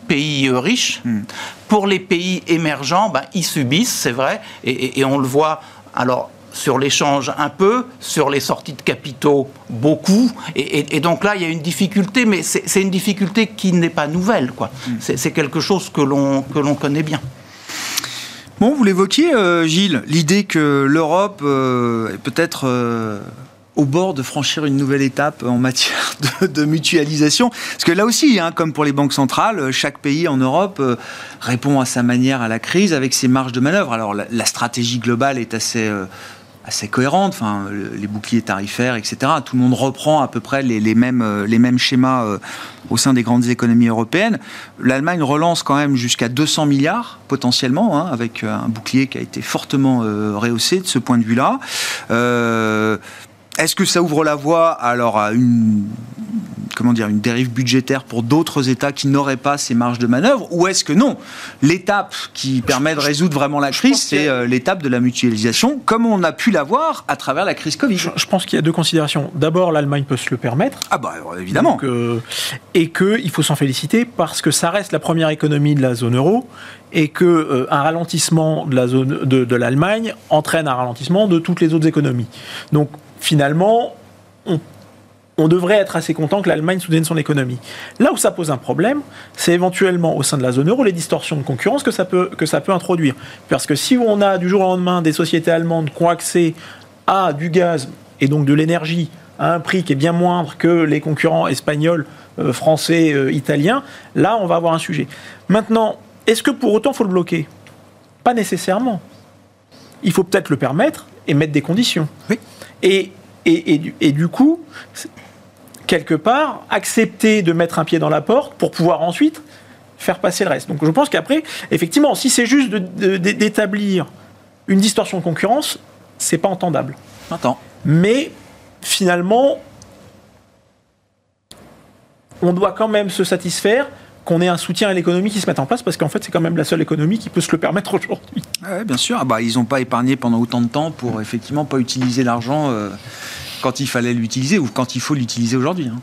pays euh, riches. Hmm. Pour les pays émergents, ben, ils subissent, c'est vrai, et, et, on le voit. Alors, sur l'échange un peu, sur les sorties de capitaux beaucoup. Et, donc là, il y a une difficulté, mais c'est une difficulté qui n'est pas nouvelle. quoi. Mm. C'est quelque chose que l'on connaît bien. Bon, vous l'évoquiez, euh, Gilles, l'idée que l'Europe euh, est peut-être euh, au bord de franchir une nouvelle étape en matière de, mutualisation. Parce que là aussi, hein, comme pour les banques centrales, chaque pays en Europe répond à sa manière à la crise avec ses marges de manœuvre. Alors la, la stratégie globale est assez assez cohérente, enfin, les boucliers tarifaires, etc. Tout le monde reprend à peu près les, mêmes, euh, les mêmes schémas euh, au sein des grandes économies européennes. L'Allemagne relance quand même jusqu'à 200 milliards potentiellement, hein, avec euh, un bouclier qui a été fortement rehaussé de ce point de vue-là. Est-ce que ça ouvre la voie alors à une comment dire, une dérive budgétaire pour d'autres États qui n'auraient pas ces marges de manœuvre Ou est-ce que non? L'étape qui permet de résoudre vraiment la crise, c'est euh, l'étape de la mutualisation, comme on a pu l'avoir à travers la crise Covid. Je, pense qu'il y a deux considérations. D'abord, l'Allemagne peut se le permettre. Ah bah évidemment. Euh, et qu'il faut s'en féliciter parce que ça reste la première économie de la zone euro et que euh, un ralentissement de la zone de l'Allemagne entraîne un ralentissement de toutes les autres économies. Donc finalement, on devrait être assez content que l'Allemagne soutienne son économie. Là où ça pose un problème, c'est éventuellement au sein de la zone euro les distorsions de concurrence que ça peut, que ça peut introduire. Parce que si on a du jour au lendemain des sociétés allemandes qui ont accès à du gaz et donc de l'énergie à un prix qui est bien moindre que les concurrents espagnols, euh, français, euh, italiens, là on va avoir un sujet. Maintenant, est-ce que pour autant il faut le bloquer? Pas nécessairement. Il faut peut-être le permettre et mettre des conditions. Oui. Et et, du coup, quelque part, accepter de mettre un pied dans la porte pour pouvoir ensuite faire passer le reste. Donc je pense qu'après, effectivement, si c'est juste d'établir une distorsion de concurrence, c'est pas entendable. Attends. Mais finalement, on doit quand même se satisfaire qu'on ait un soutien à l'économie qui se mette en place, parce qu'en fait, c'est quand même la seule économie qui peut se le permettre aujourd'hui. Bien sûr. Ah bah, ils n'ont pas épargné pendant autant de temps pour effectivement pas utiliser l'argent. Euh, quand il fallait l'utiliser ou quand il faut l'utiliser aujourd'hui. Hein.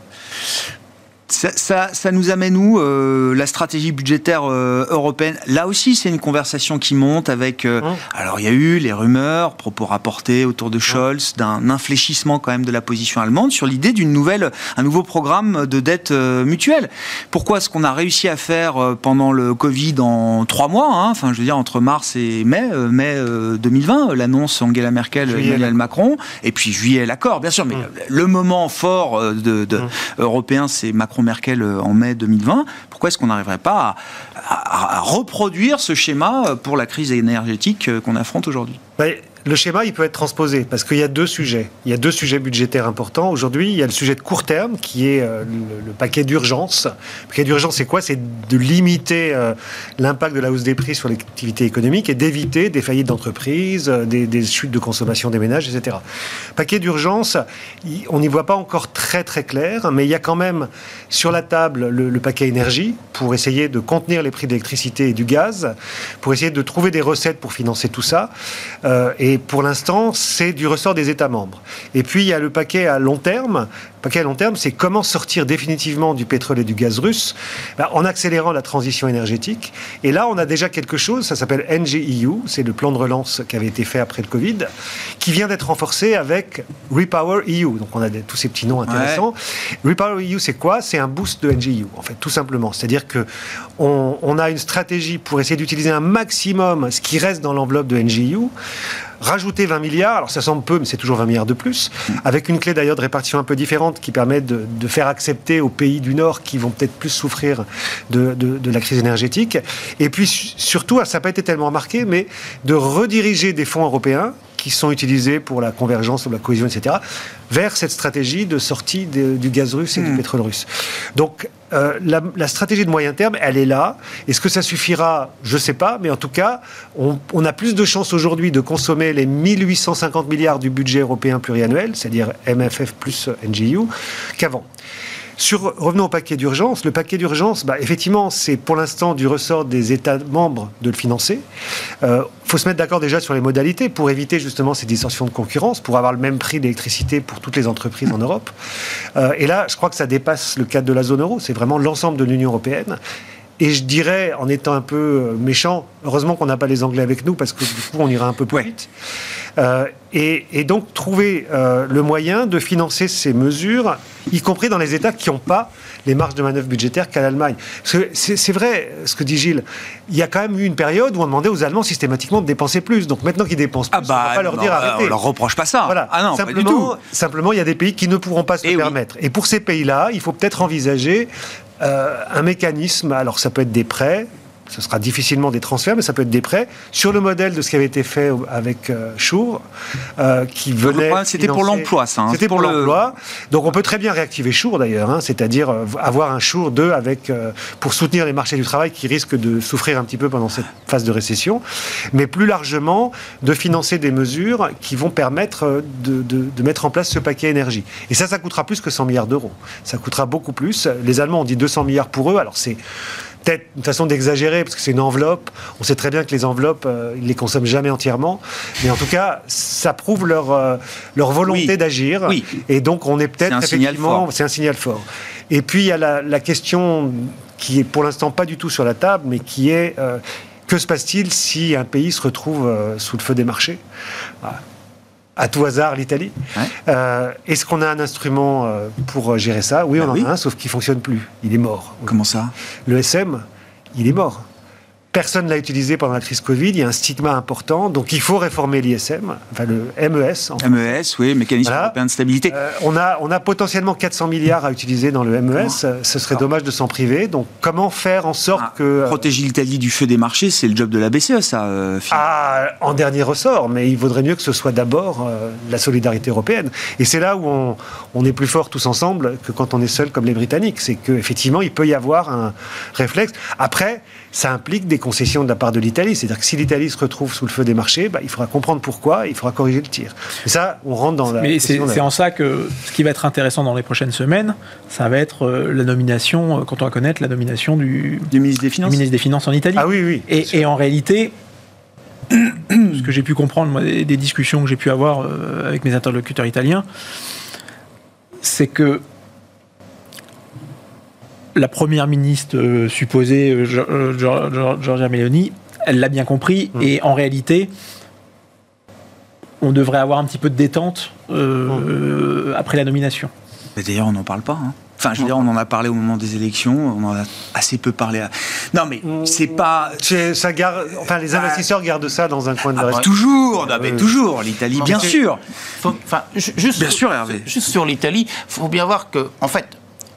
Ça, ça, nous amène où euh, La stratégie budgétaire euh, européenne, là aussi, c'est une conversation qui monte avec. Euh, alors, il y a eu les rumeurs, propos rapportés autour de Scholz, d'un infléchissement quand même de la position allemande sur l'idée d'une nouvelle, un nouveau programme de dette mutuelle. Pourquoi ce qu'on a réussi à faire pendant le Covid en trois mois, hein, enfin, je veux dire entre mars et mai, mai 2020, l'annonce Angela Merkel, Emmanuel Macron, et puis juillet l'accord, bien sûr, mais le moment fort de, de européen, c'est Macron merkel euh, en mai 2020, pourquoi est-ce qu'on n'arriverait pas à, reproduire ce schéma euh, pour la crise énergétique euh, qu'on affronte aujourd'hui? Le schéma, il peut être transposé parce qu'il y a deux sujets. Il y a deux sujets budgétaires importants. Aujourd'hui, il y a le sujet de court terme qui est euh, le, paquet d'urgence. Le paquet d'urgence, c'est quoi? C'est de limiter euh, l'impact de la hausse des prix sur l'activité économique et d'éviter des faillites d'entreprises, euh, des, chutes de consommation des ménages, etc. Paquet d'urgence, on n'y voit pas encore très très clair, mais il y a quand même sur la table le, le paquet énergie pour essayer de contenir les prix d'électricité et du gaz, pour essayer de trouver des recettes pour financer tout ça. et pour l'instant, c'est du ressort des États membres. Et puis, il y a le paquet à long terme. À long terme, c'est comment sortir définitivement du pétrole et du gaz russe ben, en accélérant la transition énergétique. Et là, on a déjà quelque chose, ça s'appelle NGEU, c'est le plan de relance qui avait été fait après le Covid, qui vient d'être renforcé avec Repower EU. Donc, on a tous ces petits noms intéressants. Repower EU, c'est quoi? C'est un boost de NGEU, en fait, tout simplement. C'est-à-dire que on, a une stratégie pour essayer d'utiliser un maximum ce qui reste dans l'enveloppe de NGEU rajouter 20 milliards, alors ça semble peu, mais c'est toujours 20 milliards de plus, avec une clé d'ailleurs de répartition un peu différente qui permet de, faire accepter aux pays du Nord qui vont peut-être plus souffrir de, de, la crise énergétique. Et puis surtout, ça n'a pas été tellement marqué, mais de rediriger des fonds européens qui sont utilisés pour la convergence ou la cohésion, etc., vers cette stratégie de sortie du gaz russe et du hmm. pétrole russe. Donc, euh, la, stratégie de moyen terme, elle est là. Est-ce que ça suffira? Je ne sais pas, mais en tout cas, on, on a plus de chances aujourd'hui de consommer les 1850 milliards du budget européen pluriannuel, c'est-à-dire MFF plus NGU, qu'avant. Sur, revenons au paquet d'urgence. Le paquet d'urgence, bah, effectivement, c'est pour l'instant du ressort des États membres de le financer. Il euh, faut se mettre d'accord déjà sur les modalités pour éviter justement ces distorsions de concurrence, pour avoir le même prix d'électricité pour toutes les entreprises en Europe. Euh, et là, je crois que ça dépasse le cadre de la zone euro. C'est vraiment l'ensemble de l'Union européenne. Et je dirais, en étant un peu euh, méchant, heureusement qu'on n'a pas les Anglais avec nous, parce que du coup, on ira un peu plus vite. Euh, et, donc, trouver euh, le moyen de financer ces mesures, y compris dans les États qui n'ont pas les marges de manœuvre budgétaires qu'à l'Allemagne. C'est vrai, ce que dit Gilles. Il y a quand même eu une période où on demandait aux Allemands systématiquement de dépenser plus. Donc maintenant qu'ils dépensent plus, ah bah, on ne va pas leur dire arrêtez. On leur reproche pas ça. Voilà. Ah non, simplement, pas du tout. simplement, il y a des pays qui ne pourront pas se le eh permettre. Et pour ces pays-là, il faut peut-être envisager un mécanisme, alors ça peut être des prêts, ce sera difficilement des transferts, mais ça peut être des prêts, sur le modèle de ce qui avait été fait avec euh, euh qui venait. C'était pour l'emploi, ça. Hein. C'était pour, l'emploi. Donc on peut très bien réactiver Chour d'ailleurs, hein, c'est-à-dire euh, avoir un Chour 2 avec, euh, pour soutenir les marchés du travail qui risquent de souffrir un petit peu pendant cette phase de récession, mais plus largement de financer des mesures qui vont permettre de, de mettre en place ce paquet énergie. Et ça, ça coûtera plus que 100 milliards d'euros. Ça coûtera beaucoup plus. Les Allemands ont dit 200 milliards pour eux. Alors c'est peut-être une façon d'exagérer, parce que c'est une enveloppe. On sait très bien que les enveloppes, euh, ils ne les consomment jamais entièrement. Mais en tout cas, ça prouve leur, euh, leur volonté d'agir. Oui. Et donc, on est peut-être effectivement. C'est un signal fort. Et puis, il y a la, question qui est pour l'instant pas du tout sur la table, mais qui est euh, que se passe-t-il si un pays se retrouve sous le feu des marchés? À tout hasard l'Italie. Euh, est-ce qu'on a un instrument euh, pour euh, gérer ça? Oui, on bah en a un, sauf qu'il fonctionne plus. Il est mort. Comment ça? Le SM, il est mort. Personne ne l'a utilisé pendant la crise Covid. Il y a un stigma important. Donc, il faut réformer l'ISM, enfin le MES. En MES, oui, mécanisme européen de stabilité. Euh, on, a, on a potentiellement 400 milliards à utiliser dans le MES. Ce serait dommage de s'en priver. Donc, comment faire en sorte ah, que. Euh, protéger l'Italie du feu des marchés, c'est le job de la BCE, ça, euh, Ah, en dernier ressort. Mais il vaudrait mieux que ce soit d'abord la solidarité européenne. Et c'est là où on, on est plus fort tous ensemble que quand on est seul comme les Britanniques. C'est qu'effectivement, il peut y avoir un réflexe. Après, ça implique des concessions de la part de l'Italie. C'est-à-dire que si l'Italie se retrouve sous le feu des marchés, bah, il faudra comprendre pourquoi, il faudra corriger le tir. Et ça, on rentre dans la. Mais c'est en ça que ce qui va être intéressant dans les prochaines semaines, ça va être euh, la nomination, quand on va connaître la nomination du, du ministre des Finances. ministre des Finances en Italie. Ah oui, oui. Et, en réalité, ce que j'ai pu comprendre moi, des, discussions que j'ai pu avoir euh, avec mes interlocuteurs italiens, c'est que la première ministre euh, supposée, euh, euh, Giorgia Meloni, elle l'a bien compris. Mm. Et en réalité, on devrait avoir un petit peu de détente euh, après la nomination. Mais D'ailleurs, on n'en parle pas. hein. Enfin, je veux dire, on en a parlé au moment des élections, on en a assez peu parlé. À... Non, mais c'est pas. C'est- Ça garde, enfin, les investisseurs gardent ça dans un coin de leur esprit. Toujours, non, mais toujours, l'Italie, bien sûr. Faut- Enfin, ju- juste, Bien sûr, Hervé. Juste sur l'Italie, il faut bien voir que, en fait,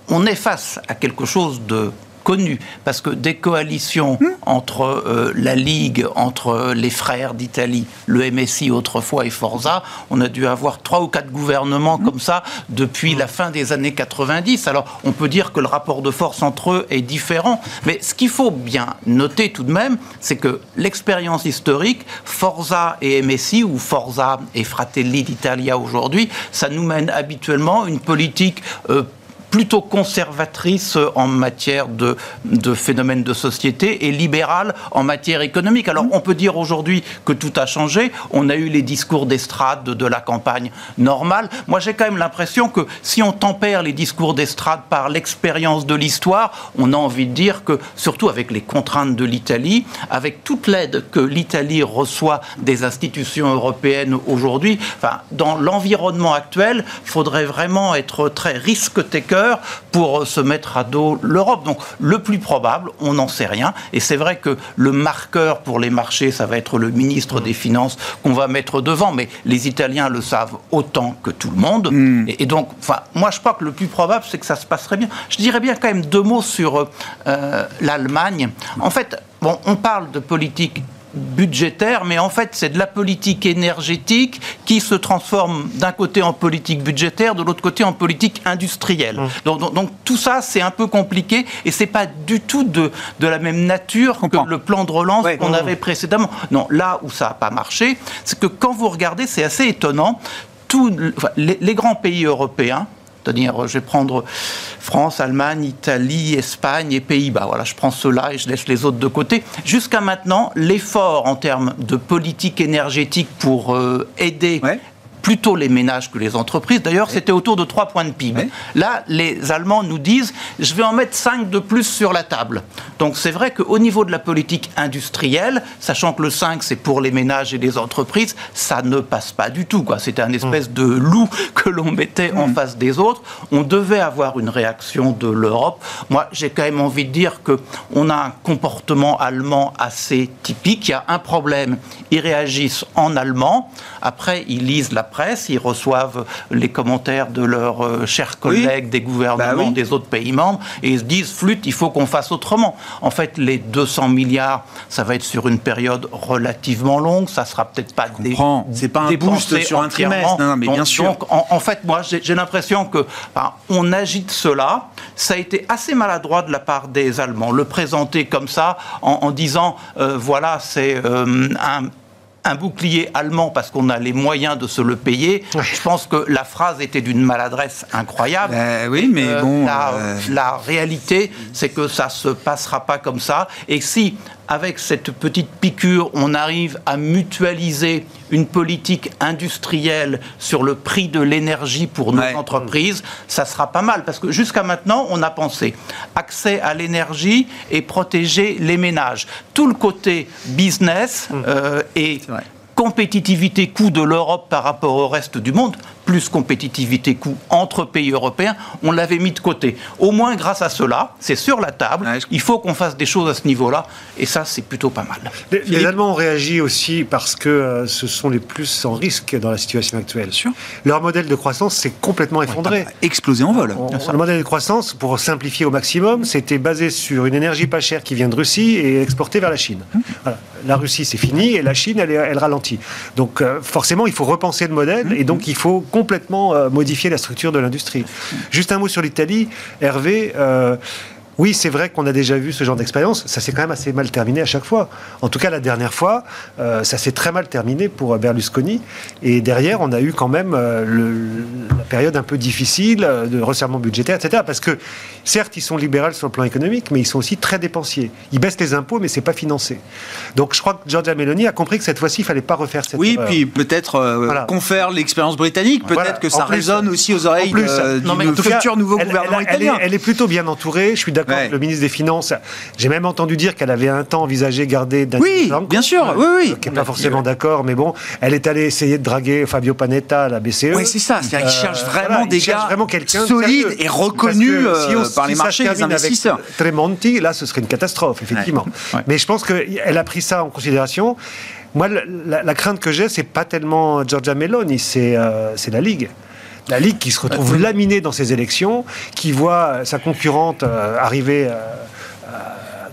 on est face à quelque chose de connu parce que des coalitions Hmm. entre euh, la Ligue, entre les frères d'Italie, le MSI autrefois et Forza, on a dû avoir trois ou quatre gouvernements Hmm. comme ça depuis la fin des années 90. Alors on peut dire que le rapport de force entre eux est différent, mais ce qu'il faut bien noter tout de même, c'est que l'expérience historique, Forza et MSI ou Forza et Fratelli d'Italia aujourd'hui, ça nous mène habituellement une politique euh, plutôt conservatrice en matière de, de phénomènes de société et libérale en matière économique. Alors on peut dire aujourd'hui que tout a changé. On a eu les discours d'estrade de, la campagne normale. Moi j'ai quand même l'impression que si on tempère les discours d'estrade par l'expérience de l'histoire, on a envie de dire que surtout avec les contraintes de l'Italie, avec toute l'aide que l'Italie reçoit des institutions européennes aujourd'hui, enfin, dans l'environnement actuel, il faudrait vraiment être très risque-taker pour se mettre à dos l'Europe. Donc le plus probable, on n'en sait rien. Et c'est vrai que le marqueur pour les marchés, ça va être le ministre des Finances qu'on va mettre devant. Mais les Italiens le savent autant que tout le monde. Et, et donc, enfin, moi je crois que le plus probable, c'est que ça se passerait bien. Je dirais bien quand même deux mots sur euh, l'Allemagne. En fait, bon, on parle de politique budgétaire, mais en fait c'est de la politique énergétique qui se transforme d'un côté en politique budgétaire, de l'autre côté en politique industrielle. Donc, donc- donc tout ça c'est un peu compliqué et c'est pas du tout de, de la même nature que le plan de relance Ouais. qu'on avait précédemment. Non, là où ça n'a pas marché, c'est que quand vous regardez, c'est assez étonnant, tous enfin, les, les grands pays européens, c'est-à-dire, je vais prendre France, Allemagne, Italie, Espagne et Pays-Bas. Voilà, je prends ceux-là et je laisse les autres de côté. Jusqu'à maintenant, l'effort en termes de politique énergétique pour euh, aider. Plutôt les ménages que les entreprises. D'ailleurs, c'était autour de 3 points de PIB. Là, les Allemands nous disent, je vais en mettre 5 de plus sur la table. Donc c'est vrai qu'au niveau de la politique industrielle, sachant que le 5, c'est pour les ménages et les entreprises, ça ne passe pas du tout. C'était un espèce de loup que l'on mettait en face des autres. On devait avoir une réaction de l'Europe. Moi, j'ai quand même envie de dire qu'on a un comportement allemand assez typique. Il y a un problème, ils réagissent en allemand. Après, ils lisent la presse, ils reçoivent les commentaires de leurs euh, chers collègues des gouvernements Bah oui. des autres pays membres et ils se disent flûte, il faut qu'on fasse autrement. En fait, les 200 milliards, ça va être sur une période relativement longue, ça sera peut-être pas des. C'est pas un boost sur un trimestre. Non, non, mais Donc- bien sûr. donc, en, en fait, moi, j'ai l'impression que on agite cela. Ça a été assez maladroit de la part des Allemands. Le présenter comme ça, en, en disant, euh, voilà, c'est euh, un un bouclier allemand parce qu'on a les moyens de se le payer. Je pense que la phrase était d'une maladresse incroyable. Euh, oui, mais Euh, bon. La, euh, la réalité, c'est que ça se passera pas comme ça. Et si, avec cette petite piqûre, on arrive à mutualiser une politique industrielle sur le prix de l'énergie pour nos Ouais. entreprises, ça sera pas mal. Parce que jusqu'à maintenant, on a pensé accès à l'énergie et protéger les ménages. Tout le côté business euh, et compétitivité coût de l'Europe par rapport au reste du monde, plus compétitivité coût entre pays européens, on l'avait mis de côté. Au moins grâce à cela, c'est sur la table, Ouais, je il faut qu'on fasse des choses à ce niveau-là, et ça c'est plutôt pas mal. Les, les Allemands ont réagi aussi parce que euh, ce sont les plus en risque dans la situation actuelle. sûr. Leur modèle de croissance s'est complètement effondré. Explosé en vol. On- le modèle de croissance, pour simplifier au maximum, c'était basé sur une énergie pas chère qui vient de Russie et exportée vers la Chine. Voilà. La Russie, c'est fini, et la Chine, elle, elle ralentit. Donc euh, forcément, il faut repenser le modèle, et donc il faut complètement euh, modifier la structure de l'industrie. Juste un mot sur l'Italie. Hervé, euh, oui, c'est vrai qu'on a déjà vu ce genre d'expérience. Ça s'est quand même assez mal terminé à chaque fois. En tout cas, la dernière fois, euh, ça s'est très mal terminé pour Berlusconi. Et derrière, on a eu quand même euh, le- la période un peu difficile euh, de resserrement budgétaire, etc. Parce que, certes, ils sont libéraux sur le plan économique, mais ils sont aussi très dépensiers. Ils baissent les impôts, mais c'est pas financé. Donc, je crois que Giorgia Meloni a compris que cette fois-ci, il fallait pas refaire cette Oui, erreur. puis peut-être euh, Voilà. confère l'expérience britannique, peut-être Voilà. que ça plus, résonne aussi aux oreilles du futur nouveau elle- gouvernement elle, elle est, italien. elle est plutôt bien entourée. Je suis d'accord d'accord. Ouais. Le ministre des Finances, j'ai même entendu dire qu'elle avait un temps envisagé garder Daniel Oui, bien sûr, oui, oui. Qui n'est pas forcément d'accord, mais bon, elle est allée essayer de draguer Fabio Panetta à la BCE. Oui, c'est ça. C'est-à-dire Euh, cherchent vraiment voilà, des gars vraiment solides et reconnus si euh, on- par les si ça marchés les termine avec investisseurs. Tremonti, là, ce serait une catastrophe, effectivement. Ouais. Mais je pense qu'elle a pris ça en considération. Moi, la, la- la crainte que j'ai, c'est pas tellement Giorgia Meloni, c'est euh, c'est la Ligue. La Ligue qui se retrouve laminée dans ces élections, qui voit sa concurrente euh, arriver euh, euh,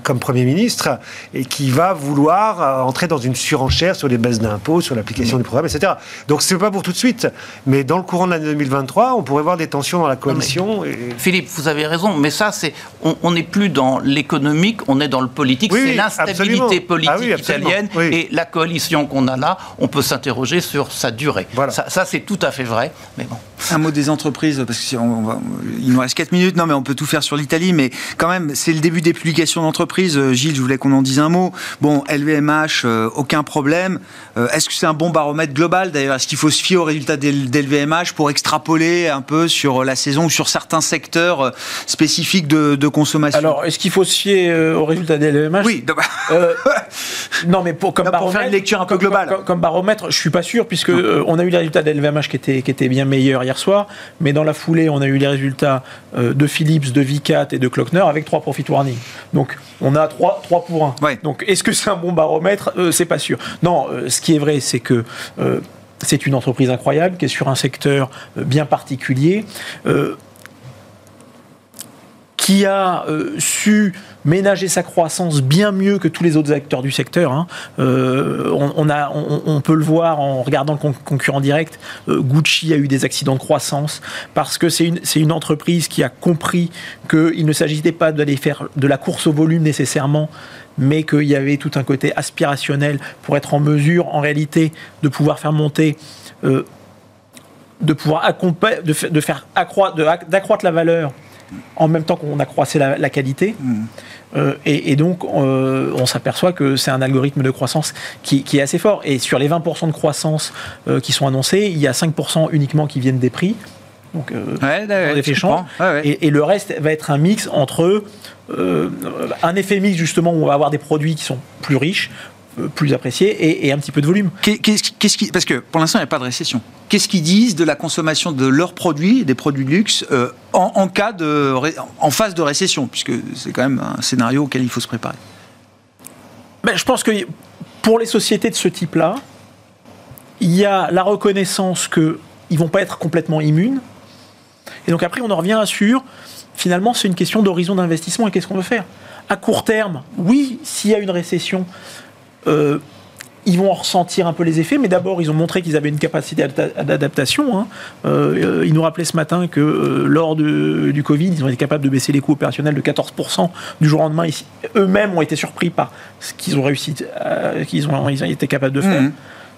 comme Premier ministre et qui va vouloir entrer dans une surenchère sur les baisses d'impôts, sur l'application du programme, etc. Donc c'est pas pour tout de suite, mais dans le courant de l'année 2023, on pourrait voir des tensions dans la coalition. et- Philippe, vous avez raison, mais ça, c'est on n'est plus dans l'économique, on est dans le politique. Oui, c'est oui, l'instabilité politique Ah oui, absolument. italienne et la coalition qu'on a là, on peut s'interroger sur sa durée. Voilà. Ça, ça, c'est tout à fait vrai. Mais bon. Un mot des entreprises, parce qu'il nous reste 4 minutes. Non, mais on peut tout faire sur l'Italie, mais quand même, c'est le début des publications d'entreprises. Euh, Gilles, je voulais qu'on en dise un mot. Bon, LVMH, euh, aucun problème. Euh, Est-ce que c'est un bon baromètre global d'ailleurs? Est-ce qu'il faut se fier aux résultats d'L- d'LVMH pour extrapoler un peu sur la saison ou sur certains secteurs euh, spécifiques de, de consommation? Alors, est-ce qu'il faut se fier euh, aux résultats des LVMH Oui, bah, Euh, non, mais pour, comme Non, pour baromètre, faire une lecture un peu globale. Comme, comme baromètre, je suis pas sûr, puisque euh, on a eu les résultats de LVMH qui étaient, qui étaient bien meilleurs hier soir, mais dans la foulée, on a eu les résultats euh, de Philips, de Vicat et de Klockner avec trois profit warning. Donc, on a trois, trois pour un. Ouais. Donc, est-ce que c'est un bon baromètre? Euh, C'est pas sûr. Non, euh, ce qui est vrai, c'est que euh, c'est une entreprise incroyable qui est sur un secteur euh, bien particulier. Euh, qui a su ménager sa croissance bien mieux que tous les autres acteurs du secteur. hein. On, a, on, peut le voir en regardant le con- concurrent direct. Gucci a eu des accidents de croissance parce que c'est une, c'est une entreprise qui a compris qu'il ne s'agissait pas d'aller faire de la course au volume nécessairement, mais qu'il y avait tout un côté aspirationnel pour être en mesure, en réalité, de pouvoir faire monter euh, de pouvoir de, de faire accroître, d'accroître la valeur en même temps qu'on accroissait la, la qualité. Euh, et, et donc, euh, on s'aperçoit que c'est un algorithme de croissance qui, qui est assez fort. Et sur les 20% de croissance euh, qui sont annoncés, il y a 5% uniquement qui viennent des prix. Donc, euh, ouais, en effet change. Ouais. Et, et le reste va être un mix entre euh, un effet mix justement où on va avoir des produits qui sont plus riches, euh, plus appréciés et, et un petit peu de volume. Qu'est- Qu'est-ce qu'est-ce qui, parce que pour l'instant, il n'y a pas de récession. Qu'est-ce qu'ils disent de la consommation de leurs produits, des produits de luxe, euh, en, en cas de, en phase de récession, puisque c'est quand même un scénario auquel il faut se préparer? Ben, je pense que pour les sociétés de ce type-là, il y a la reconnaissance qu'ils ne vont pas être complètement immunes. Et donc après, on en revient sur, finalement, c'est une question d'horizon d'investissement et qu'est-ce qu'on veut faire? À court terme, oui, s'il y a une récession, euh, ils vont en ressentir un peu les effets, mais d'abord, ils ont montré qu'ils avaient une capacité d'adapta- d'adaptation. hein. Euh, ils nous rappelaient ce matin que euh, lors de- du Covid, ils ont été capables de baisser les coûts opérationnels de 14% du jour au lendemain. Eux-mêmes ont été surpris par ce qu'ils ont réussi, euh, qu'ils ont, ils ont été capables de faire. Mhm.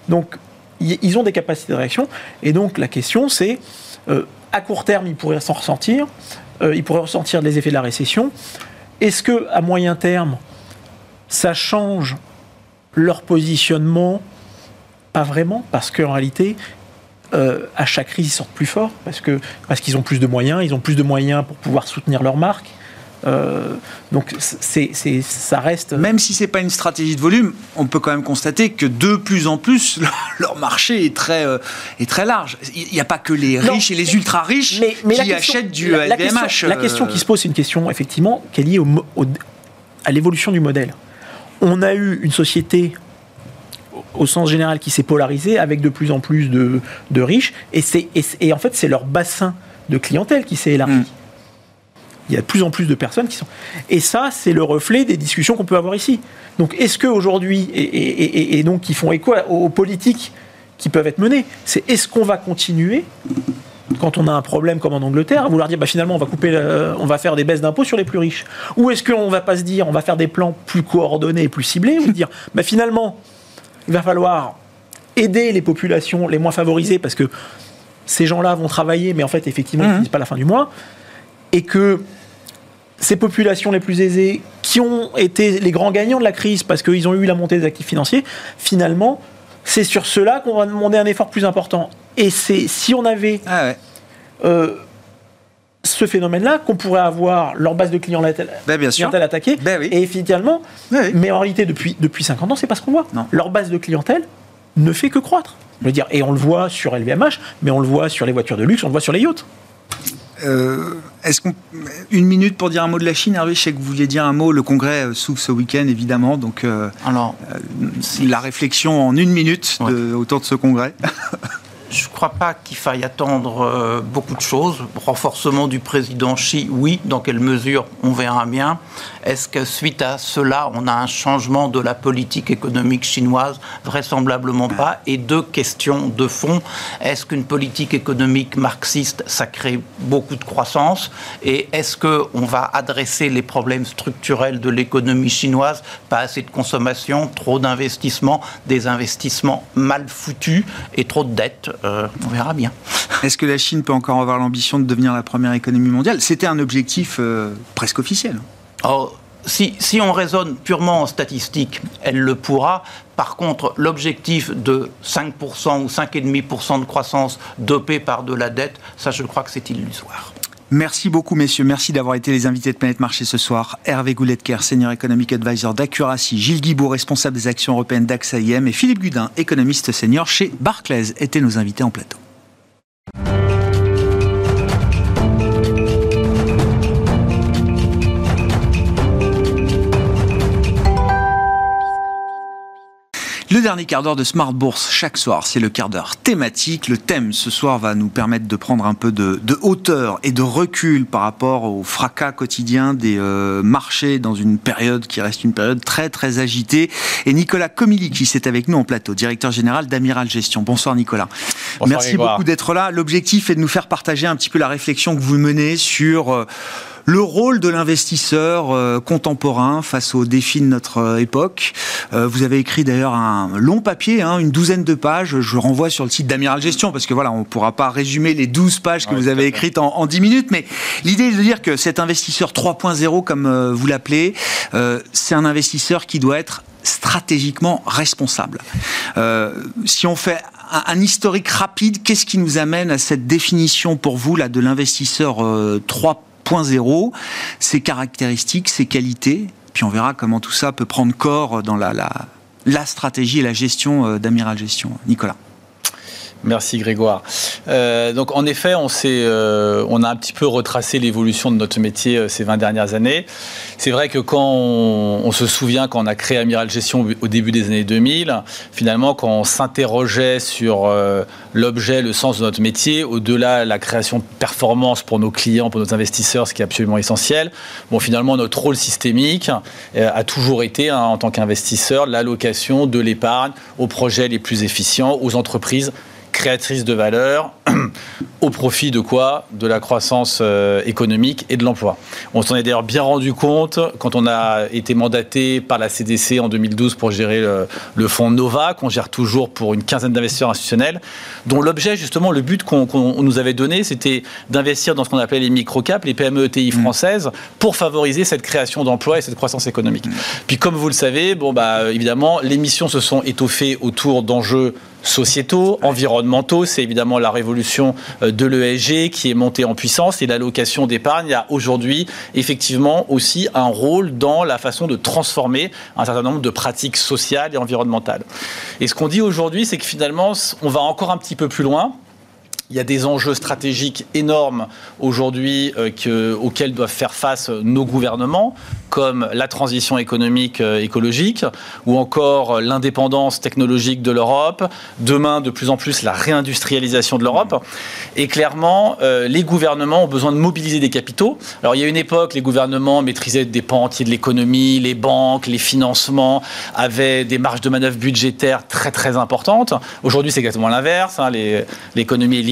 Donc, ils ont des capacités de réaction. Et donc, la question, c'est, euh, à court terme, ils pourraient s'en ressentir. euh, ils pourraient ressentir les effets de la récession. Est-ce que à moyen terme, ça change leur positionnement? Pas vraiment, parce qu'en réalité, euh, à chaque crise, ils sortent plus forts, parce parce qu'ils ont plus de moyens, ils ont plus de moyens pour pouvoir soutenir leur marque. Euh, donc, c'est, ça reste. Même si c'est pas une stratégie de volume, on peut quand même constater que de plus en plus, leur, marché est très, euh, est très large. Il n'y a pas que les Non, riches et les ultra riches mais, mais la qui question- achètent du la, la LVMH. question, la question euh, qui se pose, c'est une question effectivement qui est liée au mo- au- à l'évolution du modèle. On a eu une société au- sens général qui s'est polarisée avec de plus en plus de, de riches et, c'est, et, et en fait c'est leur bassin de clientèle qui s'est élargi. Mm. Il y a de plus en plus de personnes qui sont. Et ça, c'est le reflet des discussions qu'on peut avoir ici. Donc, est-ce qu'aujourd'hui, et, et, et- et donc qui font écho aux, politiques qui peuvent être menées, c'est est-ce qu'on va continuer quand on a un problème comme en Angleterre, à vouloir dire bah, finalement on va couper, le- on va faire des baisses d'impôts sur les plus riches Ou est-ce qu'on va pas se dire on va faire des plans plus coordonnés et plus ciblés ou dire bah, finalement il va falloir aider les populations les moins favorisées parce que ces gens-là vont travailler mais en fait effectivement ils Mhm. finissent pas la fin du mois et que ces populations les plus aisées qui ont été les grands gagnants de la crise parce qu'ils ont eu la montée des actifs financiers, finalement, c'est sur cela qu'on va demander un effort plus important. Et c'est si on avait Ah ouais. euh, ce phénomène-là qu'on pourrait avoir leur base de clientèle, Ben, bien sûr. clientèle attaquée. Ben oui. Et finalement, Ben oui. mais en réalité, depuis, depuis 50 ans, c'est pas ce qu'on voit. Non. Leur base de clientèle ne fait que croître. Je veux dire, et on le voit sur LVMH, mais on le voit sur les voitures de luxe, on le voit sur les yachts. Euh, Est-ce qu'on une minute pour dire un mot de la Chine, Hervé Je sais que vous vouliez dire un mot. Le congrès euh, s'ouvre ce week-end, évidemment. Donc euh, Alors, la réflexion en une minute de- autour de ce congrès. Je ne crois pas qu'il faille attendre euh, beaucoup de choses. Renforcement du président Xi, oui. Dans quelle mesure On verra bien. Est-ce que suite à cela, on a un changement de la politique économique chinoise? Vraisemblablement pas. Et deux questions de fond. Est-ce qu'une politique économique marxiste, ça crée beaucoup de croissance? Et est-ce qu'on va adresser les problèmes structurels de l'économie chinoise? Pas assez de consommation, trop d'investissements, des investissements mal foutus et trop de dettes On verra bien. Est-ce que la Chine peut encore avoir l'ambition de devenir la première économie mondiale? C'était un objectif euh, presque officiel. Si, si on raisonne purement en statistique, elle le pourra. Par contre, l'objectif de 5% ou 5,5% de croissance dopé par de la dette, ça je crois que c'est illusoire. Merci beaucoup, messieurs. Merci d'avoir été les invités de Planète Marché ce soir. Hervé Gouletker, Senior Economic Advisor d'Accuracy, Gilles Guibaud, responsable des actions européennes d'AXA IM, et Philippe Gudin, économiste senior chez Barclays, étaient nos invités en plateau. Le dernier quart d'heure de Smart Bourse, chaque soir, c'est le quart d'heure thématique. Le thème ce soir va nous permettre de prendre un peu de, de hauteur et de recul par rapport au fracas quotidien des euh, marchés dans une période qui reste une période très très agitée. Et Nicolas Comilly qui est avec nous en plateau, directeur général d'Amiral Gestion. Bonsoir Nicolas. Bonsoir, Merci beaucoup d'être là. L'objectif est de nous faire partager un petit peu la réflexion que vous menez sur... euh, le rôle de l'investisseur euh, contemporain face aux défis de notre euh, époque. Euh, vous avez écrit d'ailleurs un long papier, hein, une douzaine de pages. Je renvoie sur le site d'Amiral Gestion parce que voilà, on ne pourra pas résumer les 12 pages que Ouais, vous avez écrites en, en 10 minutes. Mais l'idée est de dire que cet investisseur 3.0, comme euh, vous l'appelez, c'est un investisseur qui doit être stratégiquement responsable. Si on fait un, historique rapide, qu'est-ce qui nous amène à cette définition pour vous là de l'investisseur euh, 3.0 Ses caractéristiques, ses qualités, puis on verra comment tout ça peut prendre corps dans la, la, stratégie et la gestion euh, d'Amiral Gestion. Nicolas. Merci Grégoire. Euh, donc en effet, on, euh, on a un petit peu retracé l'évolution de notre métier euh, ces 20 dernières années. C'est vrai que quand on, se souvient quand on a créé Amiral Gestion au début des années 2000, finalement quand on s'interrogeait sur euh, l'objet, le sens de notre métier, au-delà de la création de performance pour nos clients, pour nos investisseurs, ce qui est absolument essentiel, bon finalement notre rôle systémique a toujours été hein, en tant qu'investisseur l'allocation de l'épargne aux projets les plus efficients, aux entreprises créatrice de valeur au profit de quoi? De la croissance euh, économique et de l'emploi. On s'en est d'ailleurs bien rendu compte quand on a été mandaté par la CDC en 2012 pour gérer le, le fonds Nova, qu'on gère toujours pour une quinzaine d'investisseurs institutionnels, dont l'objet, justement, le but qu'on nous avait donné, c'était d'investir dans ce qu'on appelait les microcaps, les PME ETI françaises, pour favoriser cette création d'emplois et cette croissance économique. Puis comme vous le savez, bon, bah, évidemment, les missions se sont étoffées autour d'enjeux sociétaux, environnementaux. C'est évidemment la révolution euh, de l'ESG qui est montée en puissance et l'allocation d'épargne a aujourd'hui effectivement aussi un rôle dans la façon de transformer un certain nombre de pratiques sociales et environnementales. Et ce qu'on dit aujourd'hui, c'est que finalement, on va encore un petit peu plus loin. Il y a des enjeux stratégiques énormes aujourd'hui euh, que- auxquels doivent faire face nos gouvernements, comme la transition économique euh, écologique, ou encore euh, l'indépendance technologique de l'Europe, demain de plus en plus la réindustrialisation de l'Europe. Et clairement, euh, les gouvernements ont besoin de mobiliser des capitaux. Alors il y a une époque, les gouvernements maîtrisaient des pans entiers de l'économie, les banques, les financements, avaient des marges de manœuvre budgétaires très très importantes. Aujourd'hui, c'est exactement l'inverse. hein. L'économie est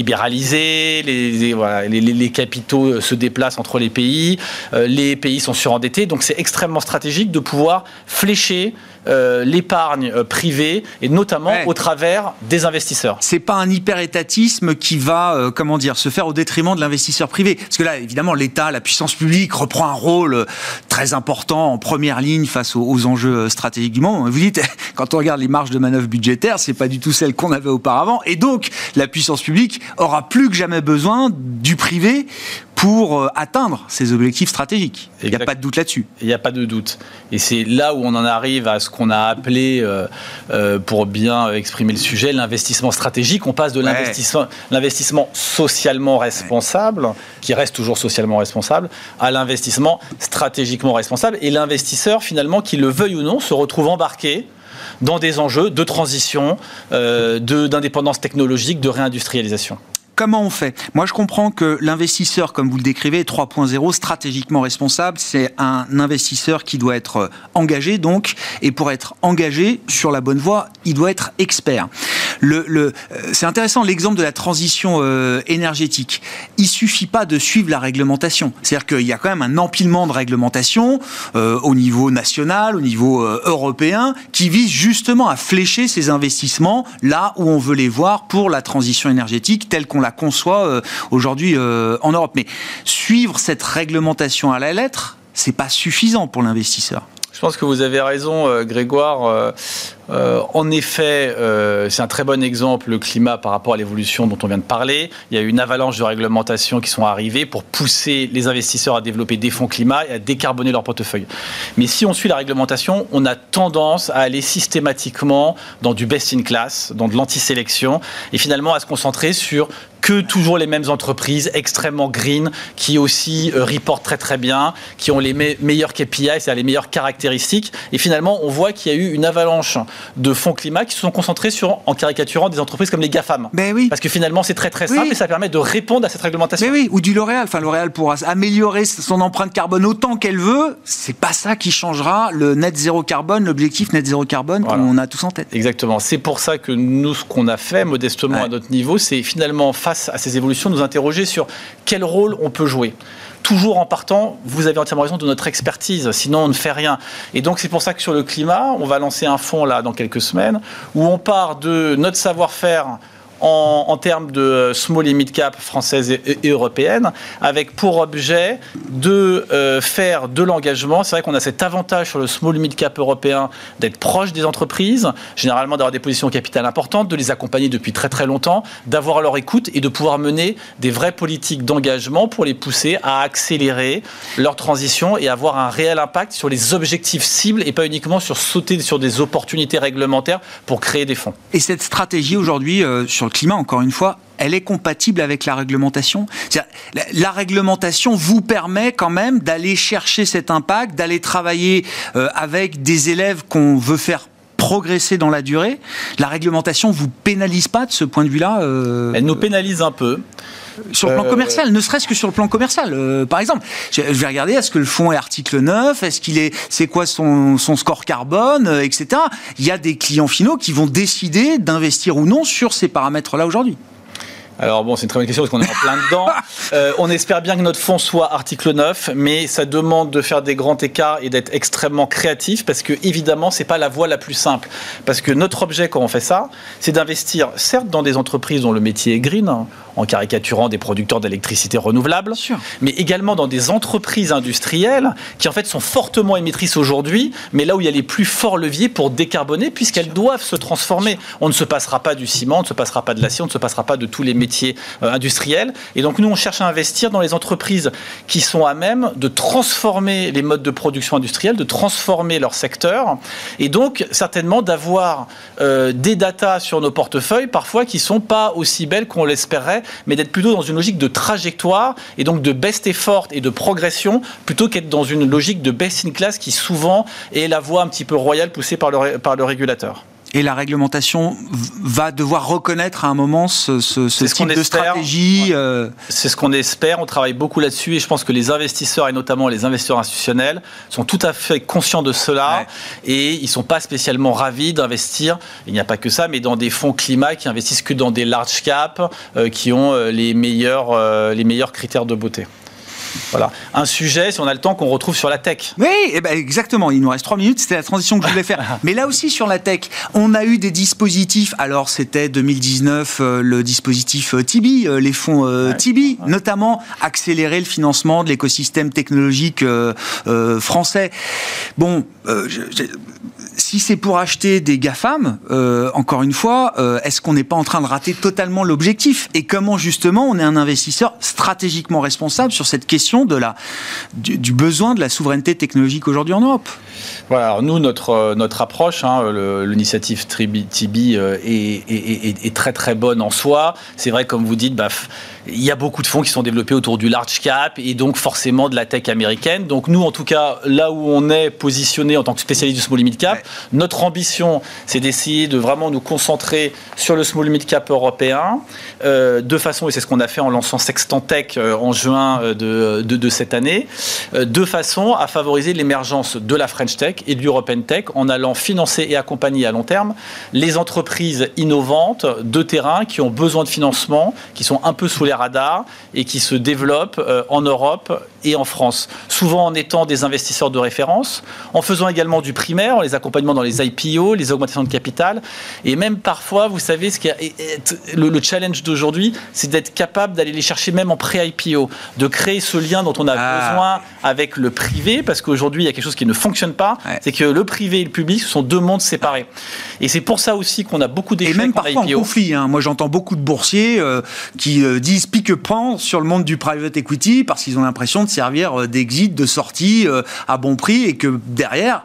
les capitaux euh, se déplacent entre les pays, euh, les pays sont surendettés, donc c'est extrêmement stratégique de pouvoir flécher euh, l'épargne euh, privée et notamment Ouais. au travers des investisseurs. c'est pas un hyper-étatisme qui va, euh, comment dire, se faire au détriment de l'investisseur privé. Parce que là, évidemment, l'État, la puissance publique reprend un rôle très important en première ligne face aux, aux enjeux stratégiques du moment. Vous dites, quand on regarde les marges de manœuvre budgétaires, c'est pas du tout celles qu'on avait auparavant. Et donc, la puissance publique aura plus que jamais besoin du privé pour atteindre ces objectifs stratégiques. Il n'y a pas de doute là-dessus. Il n'y a pas de doute. Et c'est là où on en arrive à ce qu'on a appelé, pour bien exprimer le sujet, l'investissement stratégique. On passe de l'investissement socialement responsable, qui reste toujours socialement responsable, à l'investissement stratégiquement responsable. Et l'investisseur, finalement, qu'il le veuille ou non, se retrouve embarqué dans des enjeux de transition, euh, d'indépendance technologique, de réindustrialisation. Comment on fait? Moi, je comprends que l'investisseur, comme vous le décrivez, 3.0, stratégiquement responsable, c'est un investisseur qui doit être engagé, donc, et pour être engagé sur la bonne voie, il doit être expert. Euh, c'est intéressant l'exemple de la transition euh, énergétique. Il suffit pas de suivre la réglementation. C'est-à-dire qu'il y a quand même un empilement de réglementation euh, au niveau national, au niveau européen, qui vise justement à flécher ces investissements là où on veut les voir pour la transition énergétique telle qu'on la conçoit aujourd'hui en Europe. Mais suivre cette réglementation à la lettre, c'est pas suffisant pour l'investisseur. Je pense que vous avez raison, Grégoire. Euh, en effet, euh, c'est un très bon exemple, le climat par rapport à l'évolution dont on vient de parler. Il y a eu une avalanche de réglementations qui sont arrivées pour pousser les investisseurs à développer des fonds climat et à décarboner leur portefeuille. Mais si on suit la réglementation, on a tendance à aller systématiquement dans du best-in-class, dans de l'anti-sélection, et finalement à se concentrer sur que toujours les mêmes entreprises extrêmement green qui aussi euh, reportent très très bien, qui ont les meilleurs KPI, c'est-à-dire les meilleures caractéristiques. Et finalement, on voit qu'il y a eu une avalanche de fonds climat qui se sont concentrés sur, en caricaturant, des entreprises comme les GAFAM. Ben oui. Parce que finalement, c'est très très simple et ça permet de répondre à cette réglementation. Mais oui, ou du L'Oréal. Enfin, L'Oréal pourra améliorer son empreinte carbone autant qu'elle veut. C'est pas ça qui changera le net zéro carbone, l'objectif net zéro carbone qu'on a tous en tête. Exactement. C'est pour ça que nous, ce qu'on a fait modestement à notre niveau, c'est finalement, face à ces évolutions, nous interroger sur quel rôle on peut jouer toujours en partant, vous avez entièrement raison, de notre expertise, sinon on ne fait rien. Et donc c'est pour ça que sur le climat, on va lancer un fonds là dans quelques semaines, où on part de notre savoir-faire en, termes de small et mid cap française et, européenne, avec pour objet de euh, faire de l'engagement. C'est vrai qu'on a cet avantage sur le small et mid cap européen d'être proche des entreprises, généralement d'avoir des positions capitales importantes, de les accompagner depuis très très longtemps, d'avoir leur écoute et de pouvoir mener des vraies politiques d'engagement pour les pousser à accélérer leur transition et avoir un réel impact sur les objectifs cibles et pas uniquement sur sauter sur des opportunités réglementaires pour créer des fonds. Et cette stratégie aujourd'hui euh, sur climat, encore une fois, elle est compatible avec la réglementation. La, réglementation vous permet quand même d'aller chercher cet impact, d'aller travailler euh, avec des élèves qu'on veut faire progresser dans la durée. La réglementation vous pénalise pas de ce point de vue-là euh, Elle nous pénalise un peu. Sur le plan euh, commercial, ne serait-ce que sur le plan commercial. Euh, par exemple, je vais regarder, est-ce que le fonds est article 9 Est-ce qu'il est, c'est quoi son, son score carbone, etc. Il y a des clients finaux qui vont décider d'investir ou non sur ces paramètres-là aujourd'hui. Alors bon, c'est une très bonne question parce qu'on est en plein dedans. Euh, on espère bien que notre fonds soit article 9, mais ça demande de faire des grands écarts et d'être extrêmement créatif parce que évidemment, c'est pas la voie la plus simple. Parce que notre objet quand on fait ça, c'est d'investir certes dans des entreprises dont le métier est green, en caricaturant des producteurs d'électricité renouvelable, mais également dans des entreprises industrielles qui en fait sont fortement émettrices aujourd'hui, mais là où il y a les plus forts leviers pour décarboner puisqu'elles doivent se transformer. On ne se passera pas du ciment, on ne se passera pas de l'acier, on ne se passera pas de tous les métiers euh, industriels. Et donc nous, on cherche à investir dans les entreprises qui sont à même de transformer les modes de production industrielle, de transformer leur secteur, et donc certainement d'avoir euh, des datas sur nos portefeuilles parfois qui sont pas aussi belles qu'on l'espérait mais d'être plutôt dans une logique de trajectoire et donc de best effort et de progression plutôt qu'être dans une logique de best in class qui souvent est la voie un petit peu royale poussée par le régulateur. Et la réglementation va devoir reconnaître à un moment ce, ce, ce type de stratégie. Euh, C'est ce qu'on espère. On travaille beaucoup là-dessus et je pense que les investisseurs et notamment les investisseurs institutionnels sont tout à fait conscients de cela et ils sont pas spécialement ravis d'investir. Il n'y a pas que ça, mais dans des fonds climat qui investissent que dans des large caps euh, qui ont euh, les meilleurs les meilleurs critères de beauté. Voilà. Un sujet, si on a le temps, qu'on retrouve sur la tech. Oui, eh ben exactement. Il nous reste trois minutes. C'était la transition que je voulais faire. Mais là aussi, sur la tech, on a eu des dispositifs. Alors, c'était 2019, euh, le dispositif euh, Tibi, euh, les fonds Tibi, notamment accélérer le financement de l'écosystème technologique français. Bon, si c'est pour acheter des GAFAM, euh, encore une fois, euh, est-ce qu'on n'est pas en train de rater totalement l'objectif? Et comment justement on est un investisseur stratégiquement responsable sur cette question de la, du, besoin de la souveraineté technologique aujourd'hui en Europe? Voilà, alors nous, notre, euh, notre approche, hein, l'initiative Tibi est, est, est, très très bonne en soi. C'est vrai, comme vous dites, bah, il y a beaucoup de fonds qui sont développés autour du large cap et donc forcément de la tech américaine. Donc nous, en tout cas, là où on est positionné en tant que spécialiste du small mid cap, notre ambition, c'est d'essayer de vraiment nous concentrer sur le small mid cap européen euh, de façon, et c'est ce qu'on a fait en lançant Sextant Tech euh, en juin euh, de, cette année, de façon à favoriser l'émergence de la French Tech et de l'European Tech en allant financer et accompagner à long terme les entreprises innovantes de terrain qui ont besoin de financement, qui sont un peu sous les radars et qui se développent en Europe et en France. Souvent en étant des investisseurs de référence, en faisant également du primaire, en les accompagnant dans les IPO, les augmentations de capital, et même parfois, vous savez, ce qui le, le challenge d'aujourd'hui, c'est d'être capable d'aller les chercher même en pré-IPO, de créer ce lien dont on a ah. besoin avec le privé, parce qu'aujourd'hui, il y a quelque chose qui ne fonctionne pas, c'est que le privé et le public, ce sont deux mondes séparés. Et c'est pour ça aussi qu'on a beaucoup d'échecs Et même parfois en, conflit. Hein. Moi, j'entends beaucoup de boursiers euh, qui euh, disent pique-pan sur le monde du private equity parce qu'ils ont l'impression de servir euh, d'exit, de sortie à bon prix et que derrière,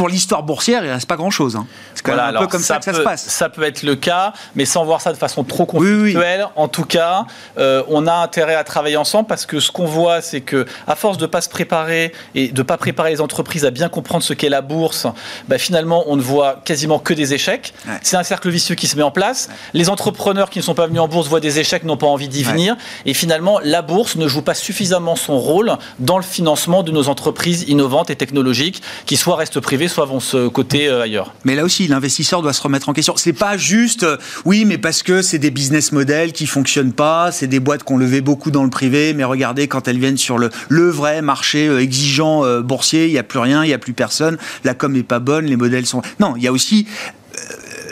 pour l'histoire boursière, il reste pas grand-chose. Hein. C'est quand même un peu comme ça, que ça se passe. Ça peut être le cas, mais sans voir ça de façon trop conceptuelle. En tout cas, euh, on a intérêt à travailler ensemble parce que ce qu'on voit, c'est que à force de pas se préparer et de pas préparer les entreprises à bien comprendre ce qu'est la bourse, bah, finalement, on ne voit quasiment que des échecs. C'est un cercle vicieux qui se met en place. Les entrepreneurs qui ne sont pas venus en bourse voient des échecs, n'ont pas envie d'y venir. Et finalement, la bourse ne joue pas suffisamment son rôle dans le financement de nos entreprises innovantes et technologiques, qui soit restent privées soit vont se coter euh, ailleurs. Mais là aussi, l'investisseur doit se remettre en question. C'est pas juste, euh, oui, mais parce que c'est des business models qui fonctionnent pas, c'est des boîtes qui ont levé beaucoup dans le privé, mais regardez, quand elles viennent sur le, le vrai marché euh, exigeant boursier, il n'y a plus rien, il n'y a plus personne, la com est pas bonne, les modèles sont... Non, il y a aussi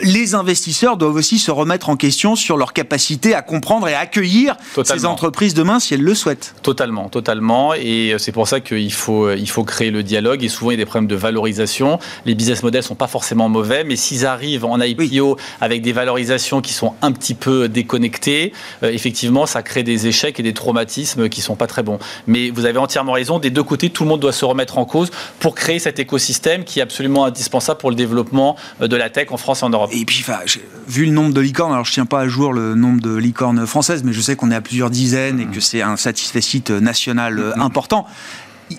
les investisseurs doivent aussi se remettre en question sur leur capacité à comprendre et à accueillir ces entreprises demain si elles le souhaitent. Totalement, totalement. Et c'est pour ça qu'il faut, euh, il faut créer le dialogue. Et souvent, il y a des problèmes de valorisation. Les business models sont pas forcément mauvais, mais s'ils arrivent en IPO avec des valorisations qui sont un petit peu déconnectées, euh, effectivement, ça crée des échecs et des traumatismes qui sont pas très bons. Mais vous avez entièrement raison. Des deux côtés, tout le monde doit se remettre en cause pour créer cet écosystème qui est absolument indispensable pour le développement euh, de la tech en France et en Europe. Et puis, vu le nombre de licornes, alors je tiens pas à jour le nombre de licornes françaises, mais je sais qu'on est à plusieurs dizaines et que c'est un satisfait national euh, important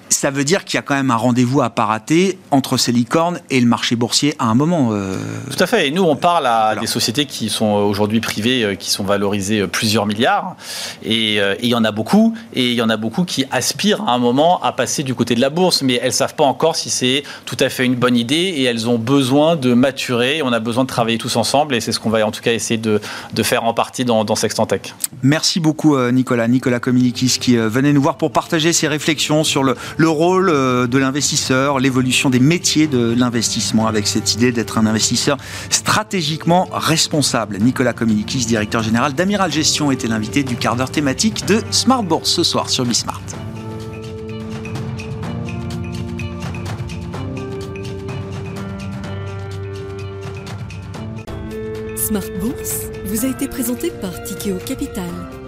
ça veut dire qu'il y a quand même un rendez-vous à pas rater entre ces licornes et le marché boursier à un moment. Euh. Tout à fait. Et nous, on parle à des sociétés qui sont aujourd'hui privées, euh, qui sont valorisées euh, plusieurs milliards. Et il y en a beaucoup. Et il y en a beaucoup qui aspirent à un moment à passer du côté de la bourse. Mais elles ne savent pas encore si c'est tout à fait une bonne idée. Et elles ont besoin de maturer. On a besoin de travailler tous ensemble. Et c'est ce qu'on va en tout cas essayer de, de faire en partie dans, dans Sextantech. Merci beaucoup, Nicolas. Nicolas Komilikis qui venait nous voir pour partager ses réflexions sur le le rôle euh, de l'investisseur, l'évolution des métiers de l'investissement avec cette idée d'être un investisseur stratégiquement responsable. Nicolas Kominikis, directeur général d'Amiral Gestion, était l'invité du quart d'heure thématique de Smart Bourse ce soir sur Bismart. Smart Bourse vous a été présenté par Tikeo Capital.